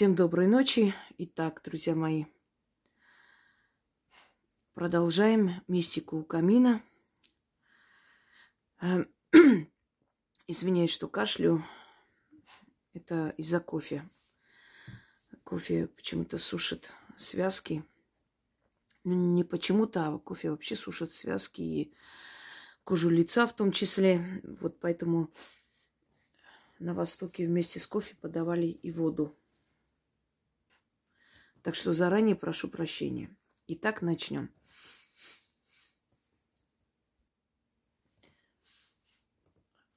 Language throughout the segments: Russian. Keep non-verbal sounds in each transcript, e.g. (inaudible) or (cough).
Всем доброй ночи. Итак, друзья мои, продолжаем мистику у камина. Э, (clears throat) извиняюсь, что кашлю. Это из-за кофе. Кофе почему-то сушит связки. Ну, не почему-то, а кофе вообще сушит связки и кожу лица в том числе. Вот поэтому на Востоке вместе с кофе подавали и воду. Так что заранее прошу прощения. Итак, начнем.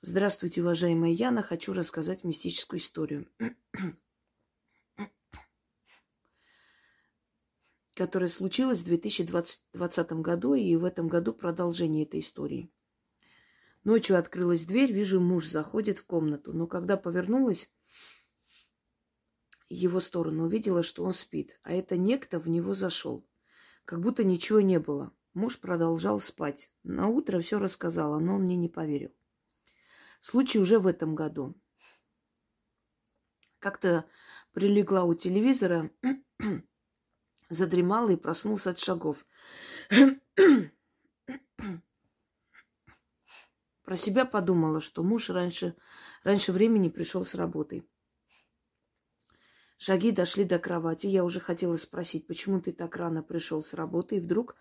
Здравствуйте, уважаемая Яна. Хочу рассказать мистическую историю, (clears throat) которая случилась в 2020 году, и в этом году продолжение этой истории. Ночью открылась дверь, вижу, муж заходит в комнату, но когда повернулась, его сторону, увидела, что он спит, а это некто в него зашел. Как будто ничего не было. Муж продолжал спать. На утро все рассказала, но он мне не поверил. Случай уже в этом году. Как-то прилегла у телевизора, (clears throat) задремала и проснулся от шагов. (clears throat) Про себя подумала, что муж раньше, раньше времени пришел с работы. Шаги дошли до кровати. Я уже хотела спросить, почему ты так рано пришел с работы, и вдруг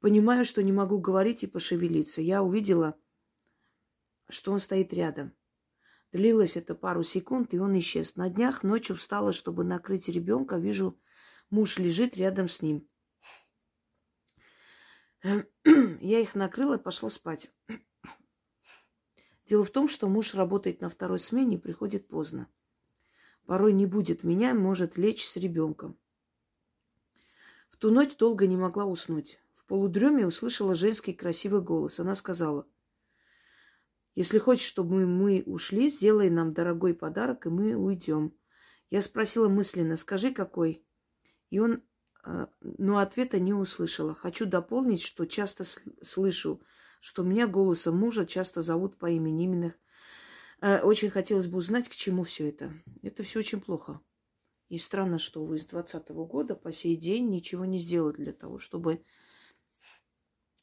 понимаю, что не могу говорить и пошевелиться. Я увидела, что он стоит рядом. Длилось это пару секунд, и он исчез. На днях ночью встала, чтобы накрыть ребенка. Вижу, муж лежит рядом с ним. (clears throat) Я их накрыла и пошла спать. (clears throat) Дело в том, что муж работает на второй смене и приходит поздно порой не будет меня, может лечь с ребенком. В ту ночь долго не могла уснуть. В полудреме услышала женский красивый голос. Она сказала, если хочешь, чтобы мы ушли, сделай нам дорогой подарок, и мы уйдем. Я спросила мысленно, скажи, какой? И он, а, но ответа не услышала. Хочу дополнить, что часто слышу, что меня голосом мужа часто зовут по имени. Именно очень хотелось бы узнать, к чему все это. Это все очень плохо. И странно, что вы с 2020 года по сей день ничего не сделали для того, чтобы,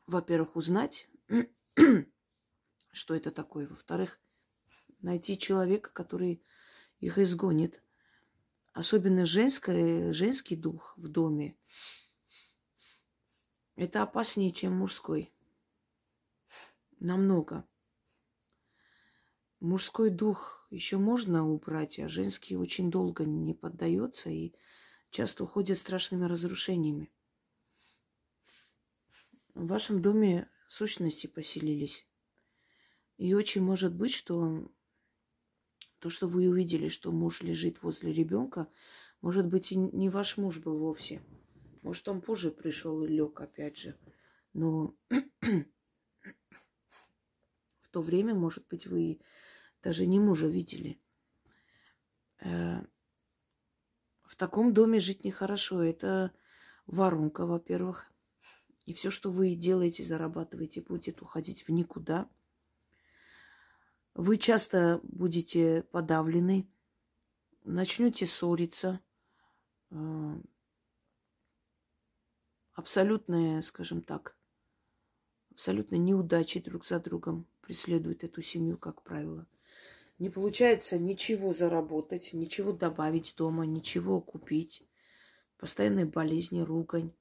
во-первых, узнать, (clears throat) что это такое. Во-вторых, найти человека, который их изгонит. Особенно женское, женский дух в доме. Это опаснее, чем мужской. Намного. Мужской дух еще можно убрать, а женский очень долго не поддается и часто уходит страшными разрушениями. В вашем доме сущности поселились. И очень может быть, что то, что вы увидели, что муж лежит возле ребенка, может быть, и не ваш муж был вовсе. Может, он позже пришел и лег, опять же. Но (clears throat) в то время, может быть, вы даже не мужа видели. Э, в таком доме жить нехорошо. Это воронка, во-первых. И все, что вы делаете, зарабатываете, будет уходить в никуда. Вы часто будете подавлены, начнете ссориться. Э, абсолютная, скажем так, абсолютно неудачи друг за другом преследуют эту семью, как правило. Не получается ничего заработать, ничего добавить дома, ничего купить. Постоянные болезни, ругань,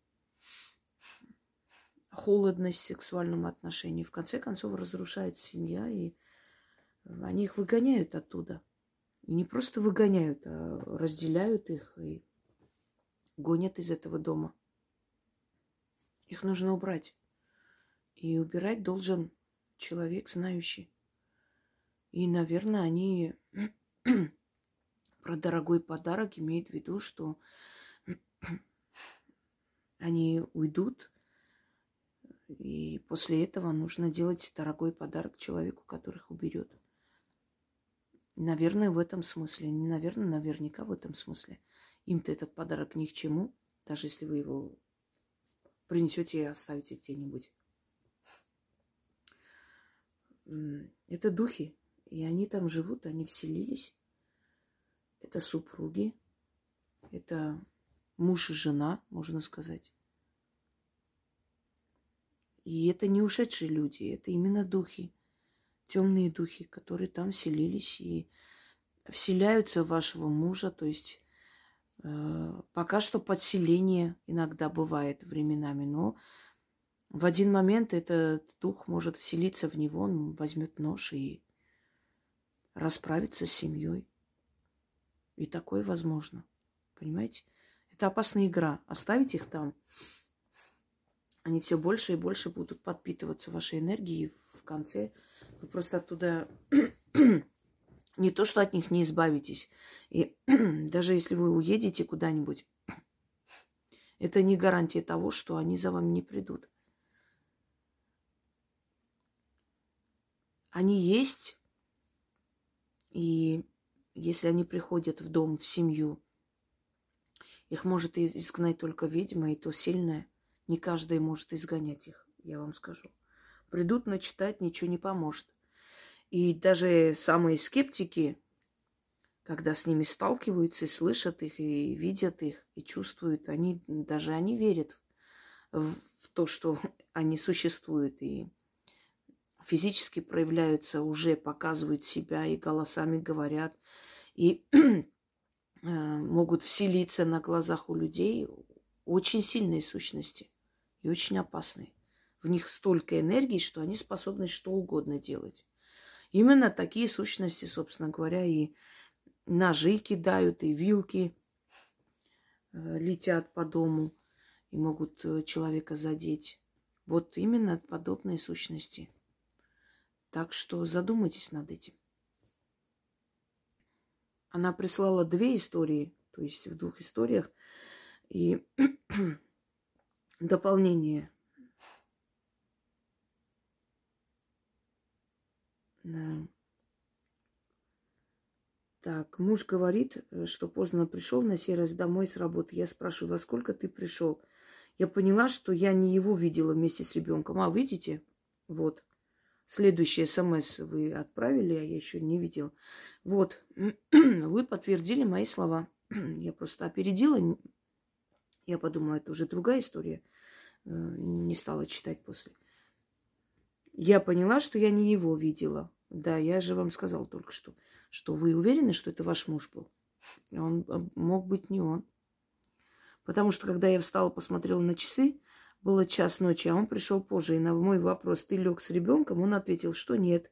холодность в сексуальном отношении. В конце концов разрушается семья, и они их выгоняют оттуда. И не просто выгоняют, а разделяют их и гонят из этого дома. Их нужно убрать. И убирать должен человек, знающий. И, наверное, они (clears throat) про дорогой подарок имеют в виду, что (clears throat) они уйдут, и после этого нужно делать дорогой подарок человеку, который их уберет. Наверное, в этом смысле. Не наверное, наверняка в этом смысле. Им-то этот подарок ни к чему, даже если вы его принесете и оставите где-нибудь. Это духи, и они там живут, они вселились. Это супруги. Это муж и жена, можно сказать. И это не ушедшие люди, это именно духи, темные духи, которые там селились и вселяются в вашего мужа. То есть э, пока что подселение иногда бывает временами, но в один момент этот дух может вселиться в него, он возьмет нож и расправиться с семьей. И такое возможно. Понимаете? Это опасная игра. Оставить их там, они все больше и больше будут подпитываться вашей энергией. И в конце вы просто оттуда (clears throat) не то, что от них не избавитесь. И (clears throat) даже если вы уедете куда-нибудь, (clears throat) это не гарантия того, что они за вами не придут. Они есть, и если они приходят в дом, в семью, их может изгнать только ведьма, и то сильная. Не каждый может изгонять их, я вам скажу. Придут начитать, ничего не поможет. И даже самые скептики, когда с ними сталкиваются и слышат их, и видят их, и чувствуют, они, даже они верят в, в то, что (laughs) они существуют, и физически проявляются, уже показывают себя, и голосами говорят, и (clears throat) э, могут вселиться на глазах у людей очень сильные сущности и очень опасные. В них столько энергии, что они способны что угодно делать. Именно такие сущности, собственно говоря, и ножи кидают, и вилки э, летят по дому и могут э, человека задеть. Вот именно подобные сущности. Так что задумайтесь над этим. Она прислала две истории, то есть в двух историях, и (clears throat) дополнение. Да. Так, муж говорит, что поздно пришел на сей раз домой с работы. Я спрашиваю, во сколько ты пришел? Я поняла, что я не его видела вместе с ребенком. А, видите? Вот. Следующий смс вы отправили, а я еще не видела. Вот. (clears throat) Вы подтвердили мои слова. (clears throat) Я просто опередила. Я подумала, это уже другая история. Э, не стала читать после. Я поняла, что я не его видела. Да, я же вам сказала только что, что вы уверены, что это ваш муж был. Он э, мог быть не он. Потому что, когда я встала, посмотрела на часы, было час ночи, а он пришел позже. И на мой вопрос, ты лег с ребенком, он ответил, что нет.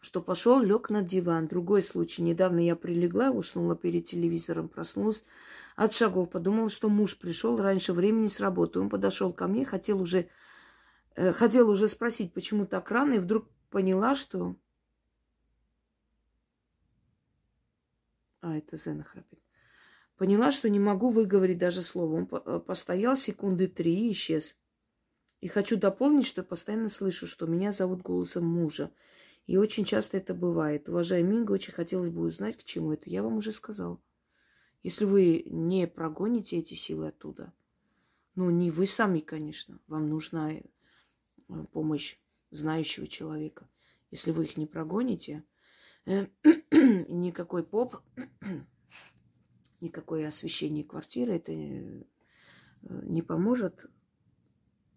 Что пошел, лег на диван. Другой случай. Недавно я прилегла, уснула перед телевизором, проснулась от шагов. Подумала, что муж пришел раньше времени с работы. Он подошел ко мне, хотел уже, э, хотел уже спросить, почему так рано, и вдруг поняла, что... А, это Зена храпит. Поняла, что не могу выговорить даже слово. Он э, постоял секунды три и исчез. И хочу дополнить, что постоянно слышу, что меня зовут голосом мужа. И очень часто это бывает. Уважаемый Минга, очень хотелось бы узнать, к чему это. Я вам уже сказала. Если вы не прогоните эти силы оттуда, ну, не вы сами, конечно, вам нужна э, помощь знающего человека. Если вы их не прогоните, э, (clears throat) никакой поп, никакое освещение квартиры, это э, не поможет,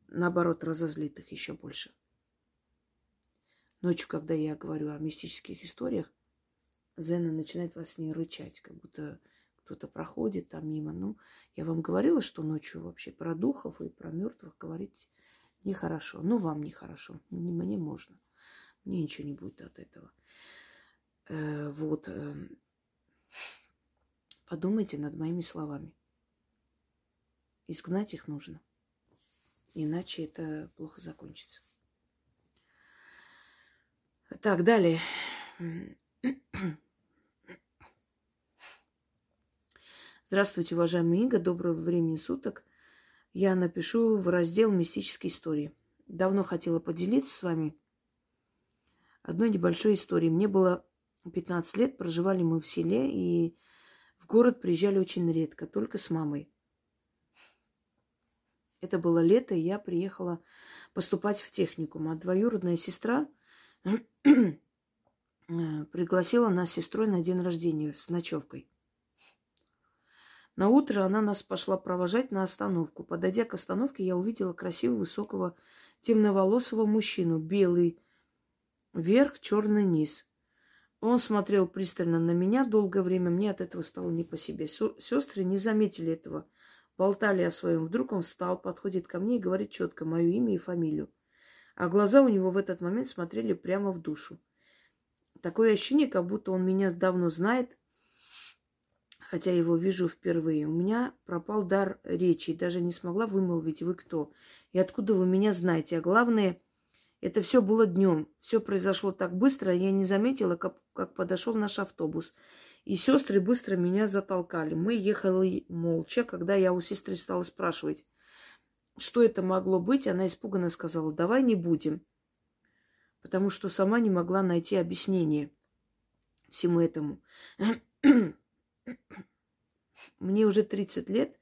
наоборот, разозлит их еще больше. Ночью, когда я говорю о мистических историях, Зена начинает во сне рычать, как будто кто-то проходит там мимо. Ну, я вам говорила, что ночью вообще про духов и про мертвых говорить нехорошо. Ну, вам нехорошо. Мне можно. Мне ничего не будет от этого. Э, вот. Подумайте над моими словами. Изгнать их нужно. Иначе это плохо закончится. Так, далее. Здравствуйте, уважаемый Иго, доброго времени суток. Я напишу в раздел «Мистические истории». Давно хотела поделиться с вами одной небольшой историей. Мне было 15 лет, проживали мы в селе, и в город приезжали очень редко, только с мамой. Это было лето, и я приехала поступать в техникум. А двоюродная сестра (clears throat) пригласила нас с сестрой на день рождения с ночевкой. На утро она нас пошла провожать на остановку. Подойдя к остановке, я увидела красивого, высокого, темноволосого мужчину, белый верх, черный низ. Он смотрел пристально на меня долгое время. Мне от этого стало не по себе. Сестры не заметили этого. Болтали о своем. Вдруг он встал, подходит ко мне и говорит четко мое имя и фамилию. А глаза у него в этот момент смотрели прямо в душу. Такое ощущение, как будто он меня давно знает, хотя его вижу впервые. У меня пропал дар речи, даже не смогла вымолвить, вы кто и откуда вы меня знаете. А главное, это все было днем. Все произошло так быстро, я не заметила, как, как подошел наш автобус. И сестры быстро меня затолкали. Мы ехали молча, когда я у сестры стала спрашивать, что это могло быть, она испуганно сказала, давай не будем. Потому что сама не могла найти объяснение всему этому. Мне уже 30 лет,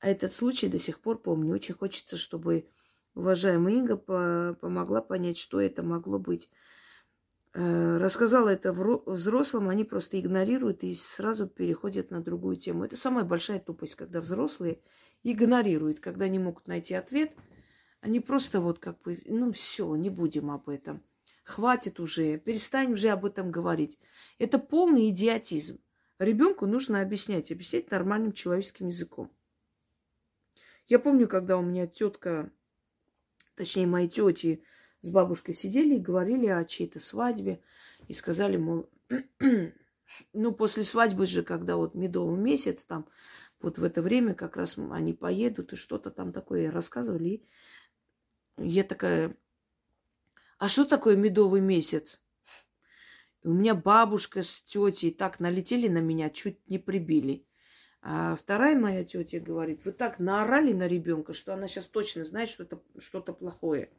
а этот случай до сих пор помню. Очень хочется, чтобы уважаемая Инга по помогла понять, что это могло быть. Э, рассказала это взрослым, они просто игнорируют и сразу переходят на другую тему. Это самая большая тупость, когда взрослые игнорируют, когда не могут найти ответ. Они просто вот как бы, ну все, не будем об этом. Хватит уже, перестань уже об этом говорить. Это полный идиотизм. Ребенку нужно объяснять, объяснять нормальным человеческим языком. Я помню, когда у меня тетка, точнее, мои тети с бабушкой сидели и говорили о чьей-то свадьбе. И сказали, мол, (clears throat) ну, после свадьбы же, когда вот медовый месяц, там, вот в это время как раз они поедут и что-то там такое рассказывали. И я такая, а что такое медовый месяц? И у меня бабушка с тетей так налетели на меня, чуть не прибили. А вторая моя тетя говорит, вы так наорали на ребенка, что она сейчас точно знает, что это что-то плохое.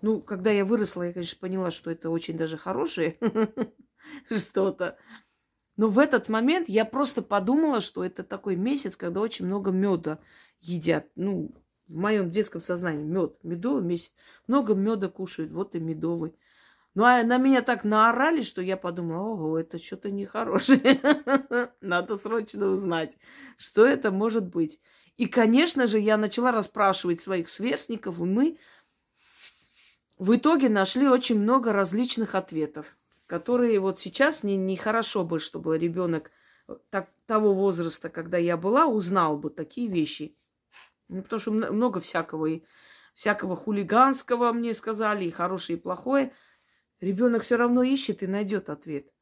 Ну, когда я выросла, я, конечно, поняла, что это очень даже хорошее (laughs) что-то. Но в этот момент я просто подумала, что это такой месяц, когда очень много меда едят. Ну, в моем детском сознании мед, медовый месяц. Много меда кушают, вот и медовый. Ну, а на меня так наорали, что я подумала, ого, это что-то нехорошее. (laughs) Надо срочно узнать, что это может быть. И, конечно же, я начала расспрашивать своих сверстников, и мы в итоге нашли очень много различных ответов, которые вот сейчас не, не хорошо бы, чтобы ребенок так, того возраста, когда я была, узнал бы такие вещи. Ну, потому что много всякого, и всякого хулиганского мне сказали, и хорошее, и плохое – Ребенок все равно ищет и найдет ответ.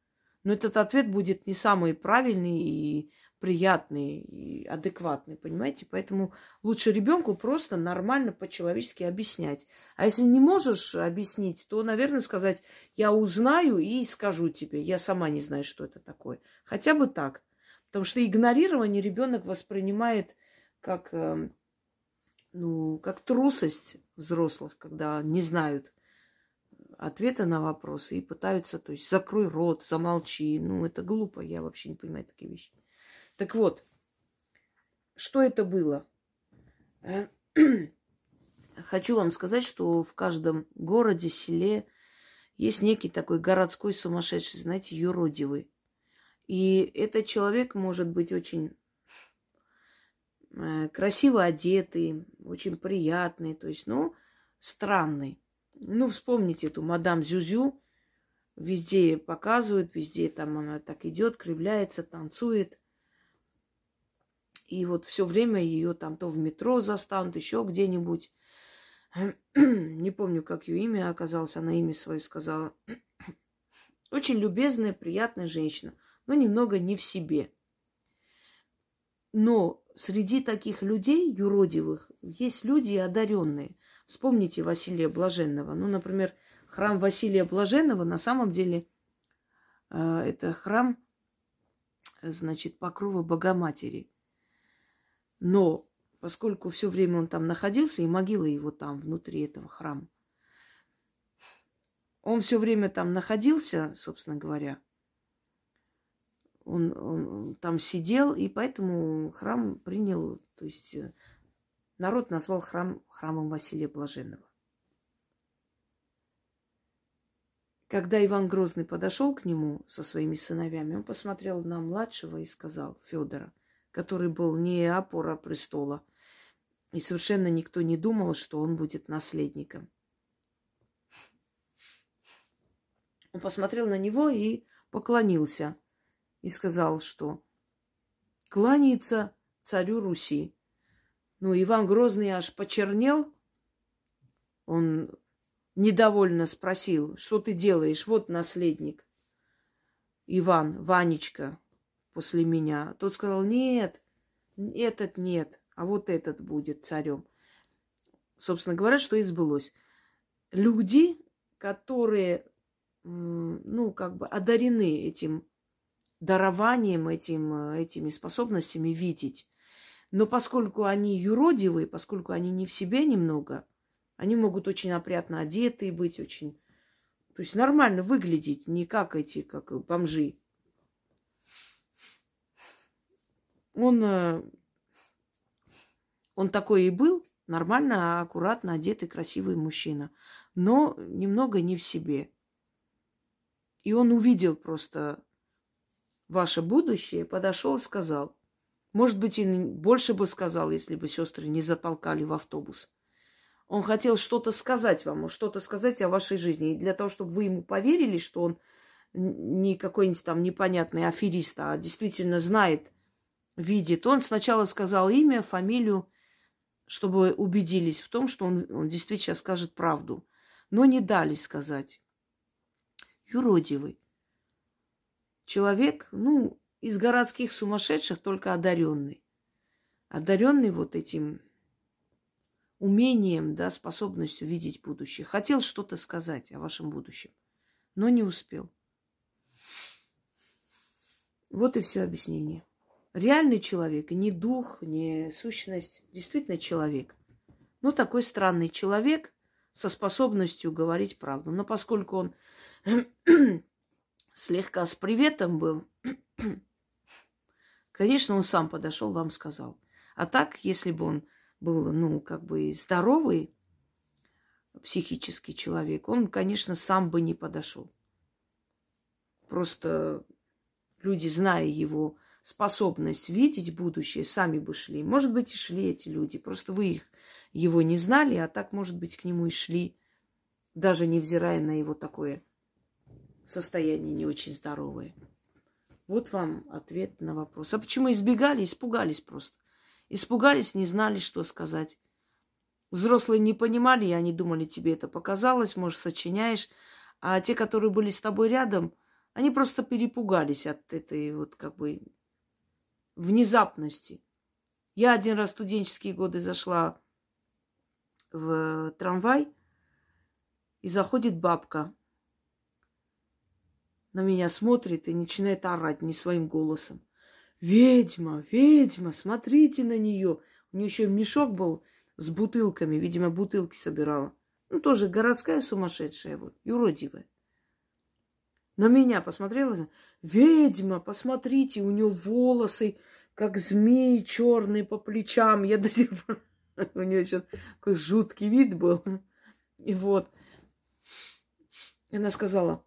Но этот ответ будет не самый правильный и приятный, и адекватный, понимаете? Поэтому лучше ребенку просто нормально по-человечески объяснять. А если не можешь объяснить, то, наверное, сказать, я узнаю и скажу тебе. Я сама не знаю, что это такое. Хотя бы так. Потому что игнорирование ребенок воспринимает как, эм, ну, как трусость взрослых, когда не знают, ответа на вопросы и пытаются, то есть, закрой рот, замолчи. Ну, это глупо, я вообще не понимаю такие вещи. Так вот, что это было? (clears throat) Хочу вам сказать, что в каждом городе, селе есть некий такой городской сумасшедший, знаете, юродивый. И этот человек может быть очень э, красиво одетый, очень приятный, то есть, ну, странный. Ну, вспомните эту мадам Зюзю. Везде показывают, везде там она так идет, кривляется, танцует. И вот все время ее там то в метро застанут, еще где-нибудь. (clears throat) Не помню, как ее имя оказалось, она имя свое сказала. (clears throat) Очень любезная, приятная женщина, но немного не в себе. Но среди таких людей юродивых есть люди одаренные – Вспомните Василия Блаженного. Ну, например, храм Василия Блаженного на самом деле э, это храм, значит, покрова Богоматери. Но поскольку все время он там находился, и могила его там, внутри этого храма, он все время там находился, собственно говоря, он, он там сидел, и поэтому храм принял, то есть э, Народ назвал храм храмом Василия Блаженного. Когда Иван Грозный подошел к нему со своими сыновьями, он посмотрел на младшего и сказал, Федора, который был не опора престола. И совершенно никто не думал, что он будет наследником. Он посмотрел на него и поклонился. И сказал, что кланяется царю Руси. Ну, Иван Грозный аж почернел. Он недовольно спросил, что ты делаешь? Вот наследник. Иван, Ванечка, после меня. Тот сказал, нет, этот нет, а вот этот будет царем. Собственно говоря, что и сбылось. Люди, которые, ну, как бы одарены этим дарованием, этим, этими способностями видеть. Но поскольку они юродивые, поскольку они не в себе немного, они могут очень опрятно одеты быть, очень то есть нормально выглядеть, не как эти, как бомжи. Он, э, он такой и был, нормально, аккуратно одетый, красивый мужчина, но немного не в себе. И он увидел просто ваше будущее, подошел и сказал, может быть, и больше бы сказал, если бы сестры не затолкали в автобус. Он хотел что-то сказать вам, что-то сказать о вашей жизни. И для того, чтобы вы ему поверили, что он не какой-нибудь там непонятный аферист, а действительно знает, видит, он сначала сказал имя, фамилию, чтобы убедились в том, что он, он действительно скажет правду. Но не дали сказать. Юродивый. Человек, ну, из городских сумасшедших, только одаренный. Одаренный вот этим умением, да, способностью видеть будущее. Хотел что-то сказать о вашем будущем, но не успел. Вот и все объяснение. Реальный человек, не дух, не сущность, действительно человек. Ну, такой странный человек со способностью говорить правду. Но поскольку он (clears throat) слегка с приветом был, (clears throat) конечно, он сам подошел, вам сказал. А так, если бы он был, ну, как бы здоровый психический человек, он, конечно, сам бы не подошел. Просто люди, зная его способность видеть будущее, сами бы шли. Может быть, и шли эти люди. Просто вы их, его не знали, а так, может быть, к нему и шли, даже невзирая на его такое состояние не очень здоровое. Вот вам ответ на вопрос. А почему избегали? Испугались просто. Испугались, не знали, что сказать. Взрослые не понимали, и они думали, тебе это показалось, может, сочиняешь. А те, которые были с тобой рядом, они просто перепугались от этой вот как бы внезапности. Я один раз в студенческие годы зашла в трамвай, и заходит бабка. На меня смотрит и начинает орать не своим голосом. Ведьма, ведьма, смотрите на нее. У нее еще мешок был с бутылками, видимо, бутылки собирала. Ну, тоже городская сумасшедшая, вот, юродивая. На меня посмотрела, ведьма, посмотрите, у нее волосы, как змеи черные по плечам. Я до сих пор... (laughs) У нее еще такой жуткий вид был. И вот. И она сказала,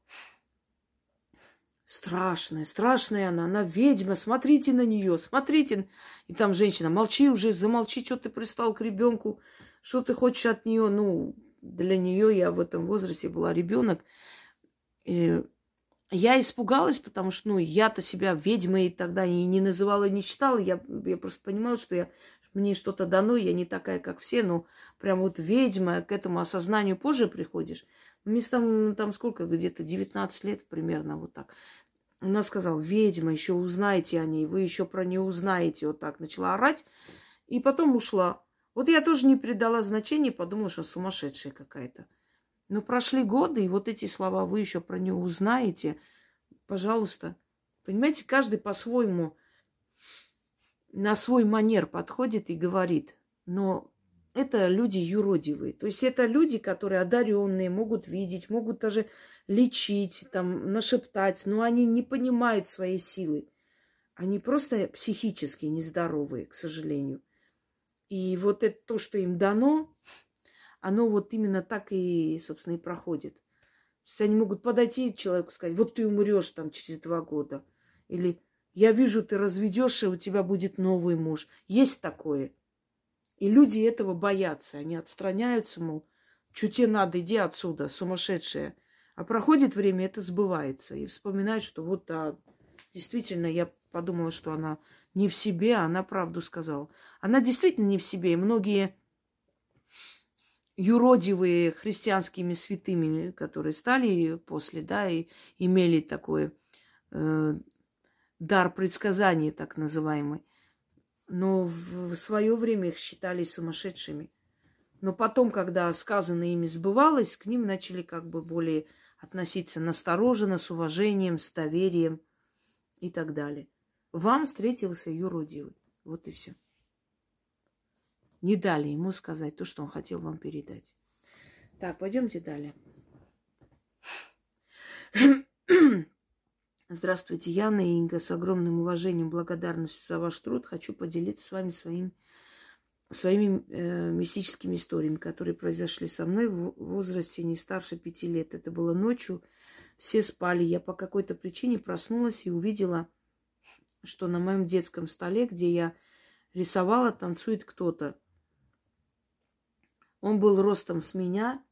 Страшная, страшная она, она ведьма, смотрите на нее, смотрите. И там женщина, молчи уже, замолчи, что ты пристал к ребенку, что ты хочешь от нее. Ну, для нее я в этом возрасте была ребенок. И я испугалась, потому что, ну, я-то себя ведьмой тогда и не называла, и не считала. Я, я просто понимала, что я, мне что-то дано, я не такая, как все, ну, прям вот ведьма, к этому осознанию позже приходишь. Мне там, там сколько, где-то 19 лет примерно, вот так. Она сказала, ведьма, еще узнаете о ней, вы еще про нее узнаете. Вот так начала орать. И потом ушла. Вот я тоже не придала значения, подумала, что сумасшедшая какая-то. Но прошли годы, и вот эти слова вы еще про нее узнаете. Пожалуйста. Понимаете, каждый по-своему на свой манер подходит и говорит. Но это люди юродивые. То есть это люди, которые одаренные, могут видеть, могут даже лечить, там, нашептать, но они не понимают своей силы. Они просто психически нездоровые, к сожалению. И вот это то, что им дано, оно вот именно так и, собственно, и проходит. То есть они могут подойти человеку и сказать, вот ты умрешь там через два года. Или Я вижу, ты разведешься, у тебя будет новый муж. Есть такое. И люди этого боятся. Они отстраняются, мол, что тебе надо, иди отсюда, сумасшедшая. А проходит время, это сбывается. И вспоминают, что вот, а, действительно, я подумала, что она не в себе, а она правду сказала. Она действительно не в себе. И многие юродивые христианскими святыми, которые стали после, да, и имели такой э, дар предсказания, так называемый. Но в, свое время их считали сумасшедшими. Но потом, когда сказанное ими сбывалось, к ним начали как бы более относиться настороженно, с уважением, с доверием и так далее. Вам встретился юродивый. Вот и все. Не дали ему сказать то, что он хотел вам передать. Так, пойдемте далее. Здравствуйте, Яна и Инга. С огромным уважением и благодарностью за ваш труд хочу поделиться с вами своим, своими э, мистическими историями, которые произошли со мной в возрасте не старше пяти лет. Это было ночью, все спали. Я по какой-то причине проснулась и увидела, что на моем детском столе, где я рисовала, танцует кто-то. Он был ростом с меня.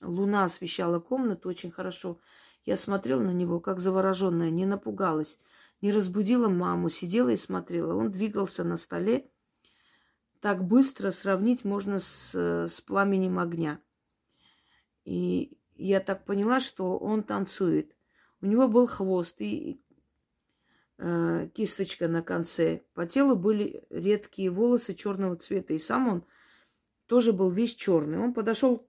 Луна освещала комнату очень хорошо. Я смотрела на него, как завороженная, не напугалась, не разбудила маму, сидела и смотрела. Он двигался на столе. Так быстро сравнить можно с, с пламенем огня. И я так поняла, что он танцует. У него был хвост и э, кисточка на конце. По телу были редкие волосы черного цвета. И сам он тоже был весь черный. Он подошел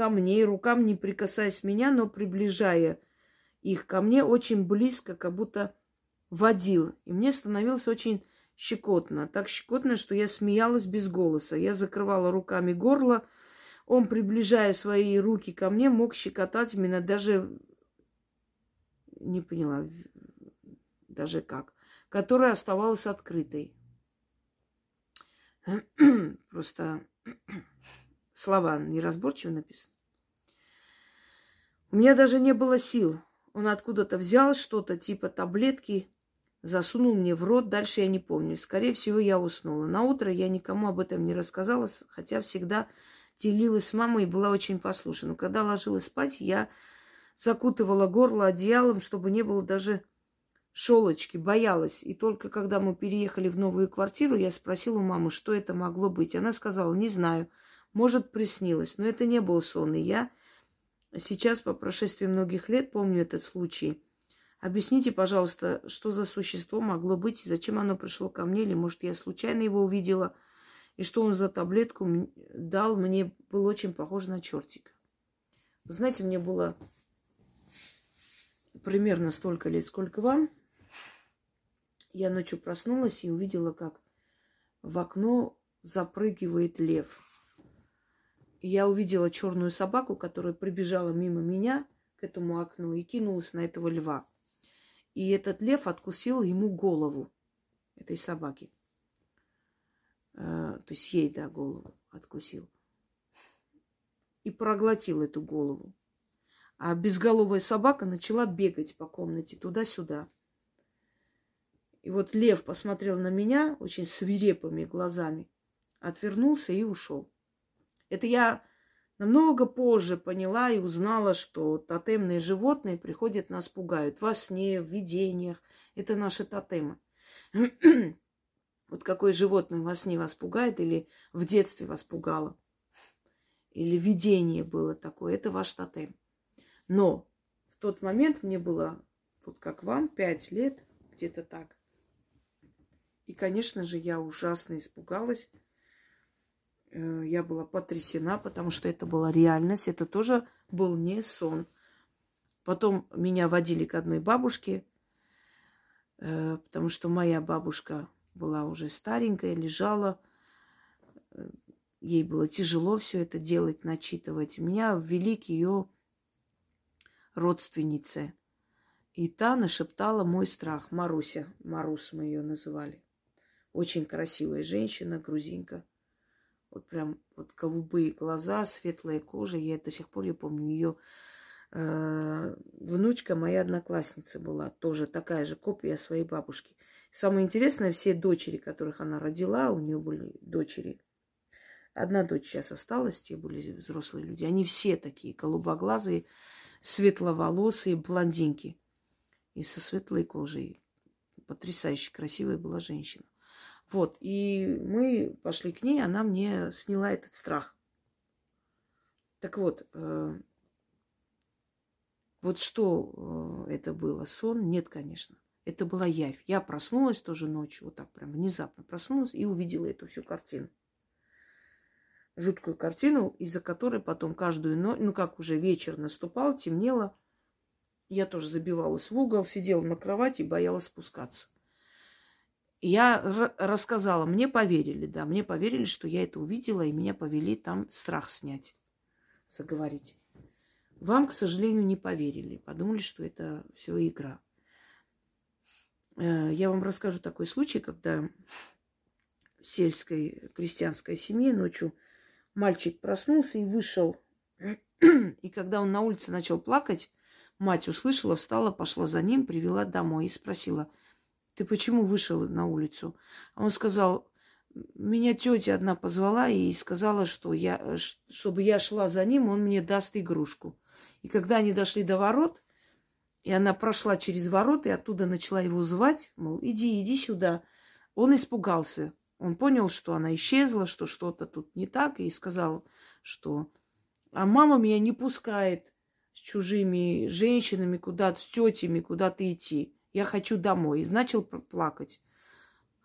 ко мне, рукам не прикасаясь меня, но приближая их ко мне очень близко, как будто водил. И мне становилось очень щекотно. Так щекотно, что я смеялась без голоса. Я закрывала руками горло. Он, приближая свои руки ко мне, мог щекотать меня даже... Не поняла, даже как. Которая оставалась открытой. (clears throat) Просто слова неразборчиво написаны. У меня даже не было сил. Он откуда-то взял что-то типа таблетки, засунул мне в рот. Дальше я не помню. Скорее всего, я уснула. На утро я никому об этом не рассказала, хотя всегда делилась с мамой и была очень послушна. Когда ложилась спать, я закутывала горло одеялом, чтобы не было даже шелочки, боялась. И только когда мы переехали в новую квартиру, я спросила у мамы, что это могло быть. Она сказала, не знаю, может, приснилось, но это не был сон. И я сейчас, по прошествии многих лет, помню этот случай. Объясните, пожалуйста, что за существо могло быть и зачем оно пришло ко мне, или, может, я случайно его увидела, и что он за таблетку дал, мне было очень похоже на чертика. знаете, мне было примерно столько лет, сколько вам. Я ночью проснулась и увидела, как в окно запрыгивает лев. Я увидела черную собаку, которая прибежала мимо меня к этому окну и кинулась на этого льва. И этот лев откусил ему голову этой собаки. Э, то есть ей, да, голову откусил. И проглотил эту голову. А безголовая собака начала бегать по комнате туда-сюда. И вот лев посмотрел на меня очень свирепыми глазами, отвернулся и ушел. Это я намного позже поняла и узнала, что тотемные животные приходят, нас пугают во сне, в видениях. Это наши тотемы. (clears throat) вот какое животное во сне вас пугает или в детстве вас пугало, или видение было такое, это ваш тотем. Но в тот момент мне было, вот как вам, пять лет, где-то так. И, конечно же, я ужасно испугалась. Э, я была потрясена, потому что это была реальность. Это тоже был не сон. Потом меня водили к одной бабушке, э, потому что моя бабушка была уже старенькая, лежала. Э, ей было тяжело все это делать, начитывать. Меня ввели к ее родственнице. И та нашептала мой страх. Маруся. Марус мы ее называли. Очень красивая женщина, грузинка. Вот прям вот голубые глаза, светлая кожа. Я до сих пор я помню ее э, внучка моей одноклассницы была, тоже такая же копия своей бабушки. Самое интересное, все дочери, которых она родила, у нее были дочери. Одна дочь сейчас осталась, те были взрослые люди. Они все такие голубоглазые, светловолосые, блондинки. И со светлой кожей. Потрясающе красивая была женщина. Вот, и мы пошли к ней, она мне сняла этот страх. Так вот, э, вот что э, это было? Сон? Нет, конечно. Это была явь. Я проснулась тоже ночью, вот так прям внезапно проснулась и увидела эту всю картину. Жуткую картину, из-за которой потом каждую ночь, ну как уже вечер наступал, темнело, я тоже забивалась в угол, сидела на кровати и боялась спускаться. Я рассказала, мне поверили, да, мне поверили, что я это увидела, и меня повели там страх снять, заговорить. Вам, к сожалению, не поверили, подумали, что это все игра. Э, я вам расскажу такой случай, когда в сельской крестьянской семье ночью мальчик проснулся и вышел. И когда он на улице начал плакать, мать услышала, встала, пошла за ним, привела домой и спросила, ты почему вышел на улицу? Он сказал, меня тетя одна позвала и сказала, что я, чтобы я шла за ним, он мне даст игрушку. И когда они дошли до ворот, и она прошла через ворота и оттуда начала его звать, мол, иди, иди сюда. Он испугался. Он понял, что она исчезла, что что-то тут не так, и сказал, что а мама меня не пускает с чужими женщинами куда-то, с тетями куда-то идти. Я хочу домой. И начал плакать.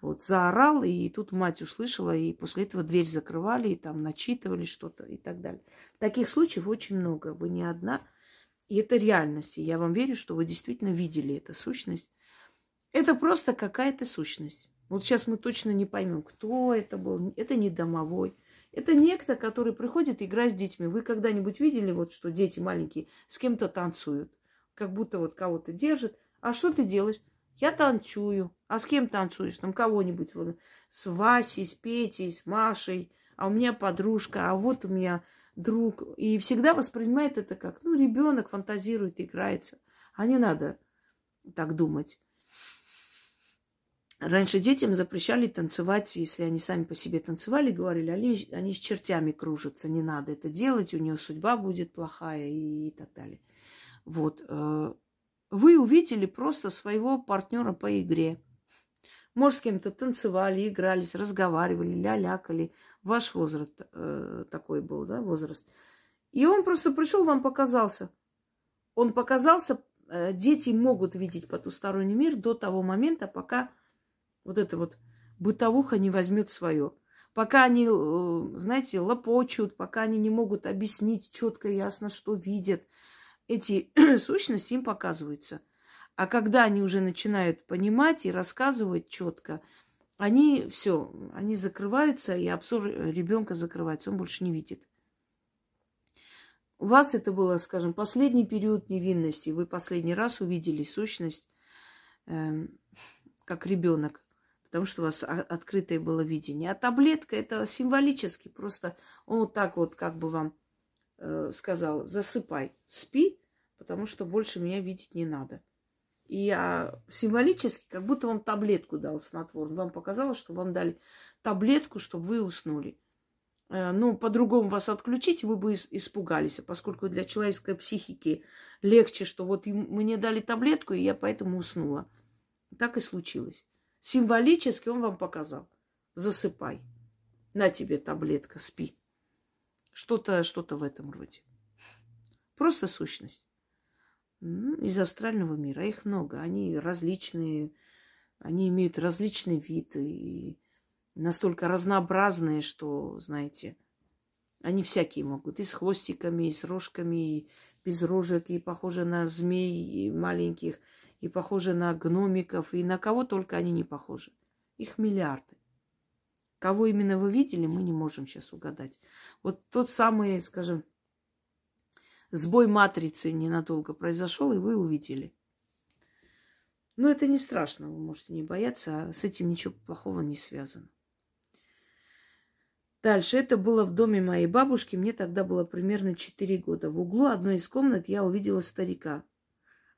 Вот, заорал, и тут мать услышала, и после этого дверь закрывали, и там начитывали что-то и так далее. Таких случаев очень много. Вы не одна. И это реальность. И я вам верю, что вы действительно видели эту сущность. Это просто какая-то сущность. Вот сейчас мы точно не поймем, кто это был. Это не домовой. Это некто, который приходит играть с детьми. Вы когда-нибудь видели, вот, что дети маленькие с кем-то танцуют? Как будто вот кого-то держит. А что ты делаешь? Я танцую. А с кем танцуешь? Там кого-нибудь. Вот, с Васей, с Петей, с Машей. А у меня подружка. А вот у меня друг, и всегда воспринимает это как, ну, ребенок фантазирует, играется. А не надо так думать. Раньше детям запрещали танцевать, если они сами по себе танцевали, говорили, они, они с чертями кружатся, не надо это делать, у нее судьба будет плохая и, и так далее. Вот. Вы увидели просто своего партнера по игре. Может, с кем-то танцевали, игрались, разговаривали, лялякали. Ваш возраст э, такой был, да, возраст. И он просто пришел, вам показался. Он показался, э, дети могут видеть потусторонний мир до того момента, пока вот эта вот бытовуха не возьмет свое. Пока они, э, знаете, лопочут, пока они не могут объяснить четко и ясно, что видят, эти (clears throat) сущности им показываются – а когда они уже начинают понимать и рассказывать четко, они все, они закрываются, и обзор ребенка закрывается, он больше не видит. У вас это было, скажем, последний период невинности. Вы последний раз увидели сущность э, как ребенок, потому что у вас открытое было видение. А таблетка это символически, просто он вот так вот как бы вам сказал, засыпай, спи, потому что больше меня видеть не надо. И а, символически, как будто вам таблетку дал снотворный. Вам показалось, что вам дали таблетку, чтобы вы уснули. Э, ну, по-другому вас отключить, вы бы испугались. А поскольку для человеческой психики легче, что вот мне дали таблетку, и я поэтому уснула. Так и случилось. Символически он вам показал. Засыпай. На тебе таблетка, спи. Что-то что в этом роде. Просто сущность из астрального мира. Их много. Они различные, они имеют различный вид и настолько разнообразные, что, знаете, они всякие могут. И с хвостиками, и с рожками, и без рожек, и похожи на змей и маленьких, и похожи на гномиков, и на кого только они не похожи. Их миллиарды. Кого именно вы видели, мы не можем сейчас угадать. Вот тот самый, скажем, сбой матрицы ненадолго произошел, и вы увидели. Но это не страшно, вы можете не бояться, а с этим ничего плохого не связано. Дальше. Это было в доме моей бабушки. Мне тогда было примерно 4 года. В углу одной из комнат я увидела старика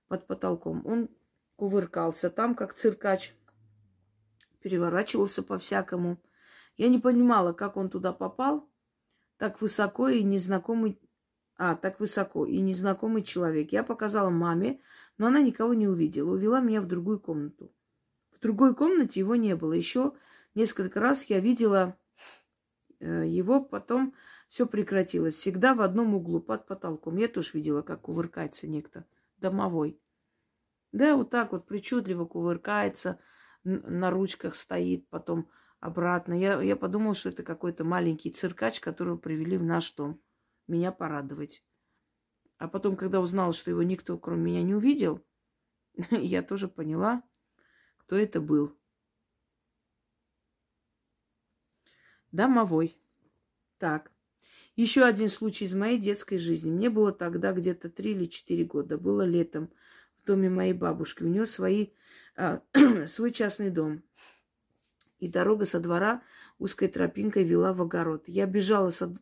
под потолком. Он кувыркался там, как циркач. Переворачивался по-всякому. Я не понимала, как он туда попал. Так высоко и незнакомый... А, так высоко и незнакомый человек. Я показала маме, но она никого не увидела. Увела меня в другую комнату. В другой комнате его не было. Еще несколько раз я видела э, его, потом все прекратилось. Всегда в одном углу, под потолком. Я тоже видела, как кувыркается некто домовой. Да, вот так вот причудливо кувыркается, на ручках стоит, потом обратно. Я, я подумала, что это какой-то маленький циркач, которого привели в наш дом. Меня порадовать. А потом, когда узнала, что его никто, кроме меня, не увидел, (laughs) я тоже поняла, кто это был. Домовой. Так. Еще один случай из моей детской жизни. Мне было тогда где-то три или четыре года. Было летом в доме моей бабушки. У нее свои, а, (clears throat) свой частный дом. И дорога со двора узкой тропинкой вела в огород. Я бежала со,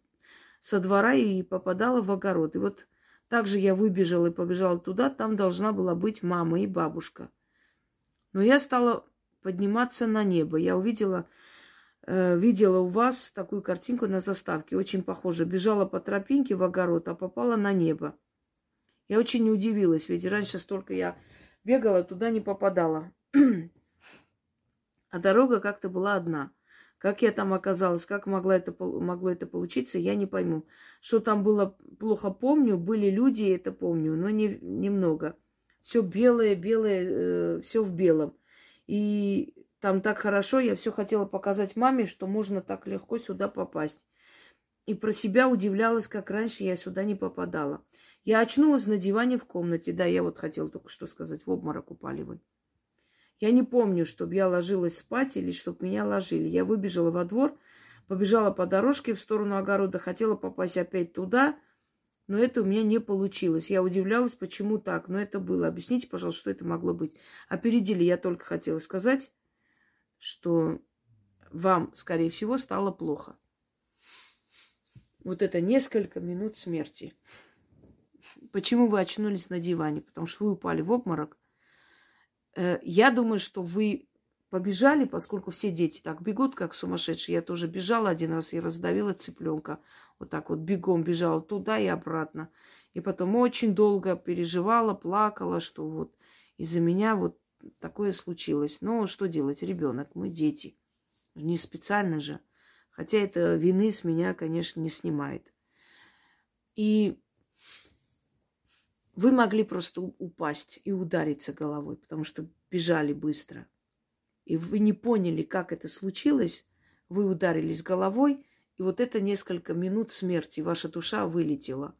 со двора и попадала в огород. И вот также я выбежала и побежала туда. Там должна была быть мама и бабушка. Но я стала подниматься на небо. Я увидела, э, видела у вас такую картинку на заставке. Очень похоже. Бежала по тропинке в огород, а попала на небо. Я очень удивилась, ведь раньше столько я бегала, туда не попадала. (clears throat) А дорога как-то была одна. Как я там оказалась, как могла это, могло это получиться, я не пойму. Что там было, плохо помню. Были люди, это помню, но не, немного. Все белое, белое, э, все в белом. И там так хорошо, я все хотела показать маме, что можно так легко сюда попасть. И про себя удивлялась, как раньше я сюда не попадала. Я очнулась на диване в комнате. Да, я вот хотела только что сказать, в обморок упали вы. Я не помню, чтобы я ложилась спать или чтобы меня ложили. Я выбежала во двор, побежала по дорожке в сторону огорода, хотела попасть опять туда, но это у меня не получилось. Я удивлялась, почему так, но это было. Объясните, пожалуйста, что это могло быть. Опередили, я только хотела сказать, что вам, скорее всего, стало плохо. Вот это несколько минут смерти. Почему вы очнулись на диване? Потому что вы упали в обморок, я думаю, что вы побежали, поскольку все дети так бегут, как сумасшедшие. Я тоже бежала один раз и раздавила цыпленка. Вот так вот бегом бежала туда и обратно. И потом очень долго переживала, плакала, что вот из-за меня вот такое случилось. Но что делать, ребенок, мы дети. Не специально же. Хотя это вины с меня, конечно, не снимает. И вы могли просто упасть и удариться головой, потому что бежали быстро. И вы не поняли, как это случилось. Вы ударились головой, и вот это несколько минут смерти, ваша душа вылетела.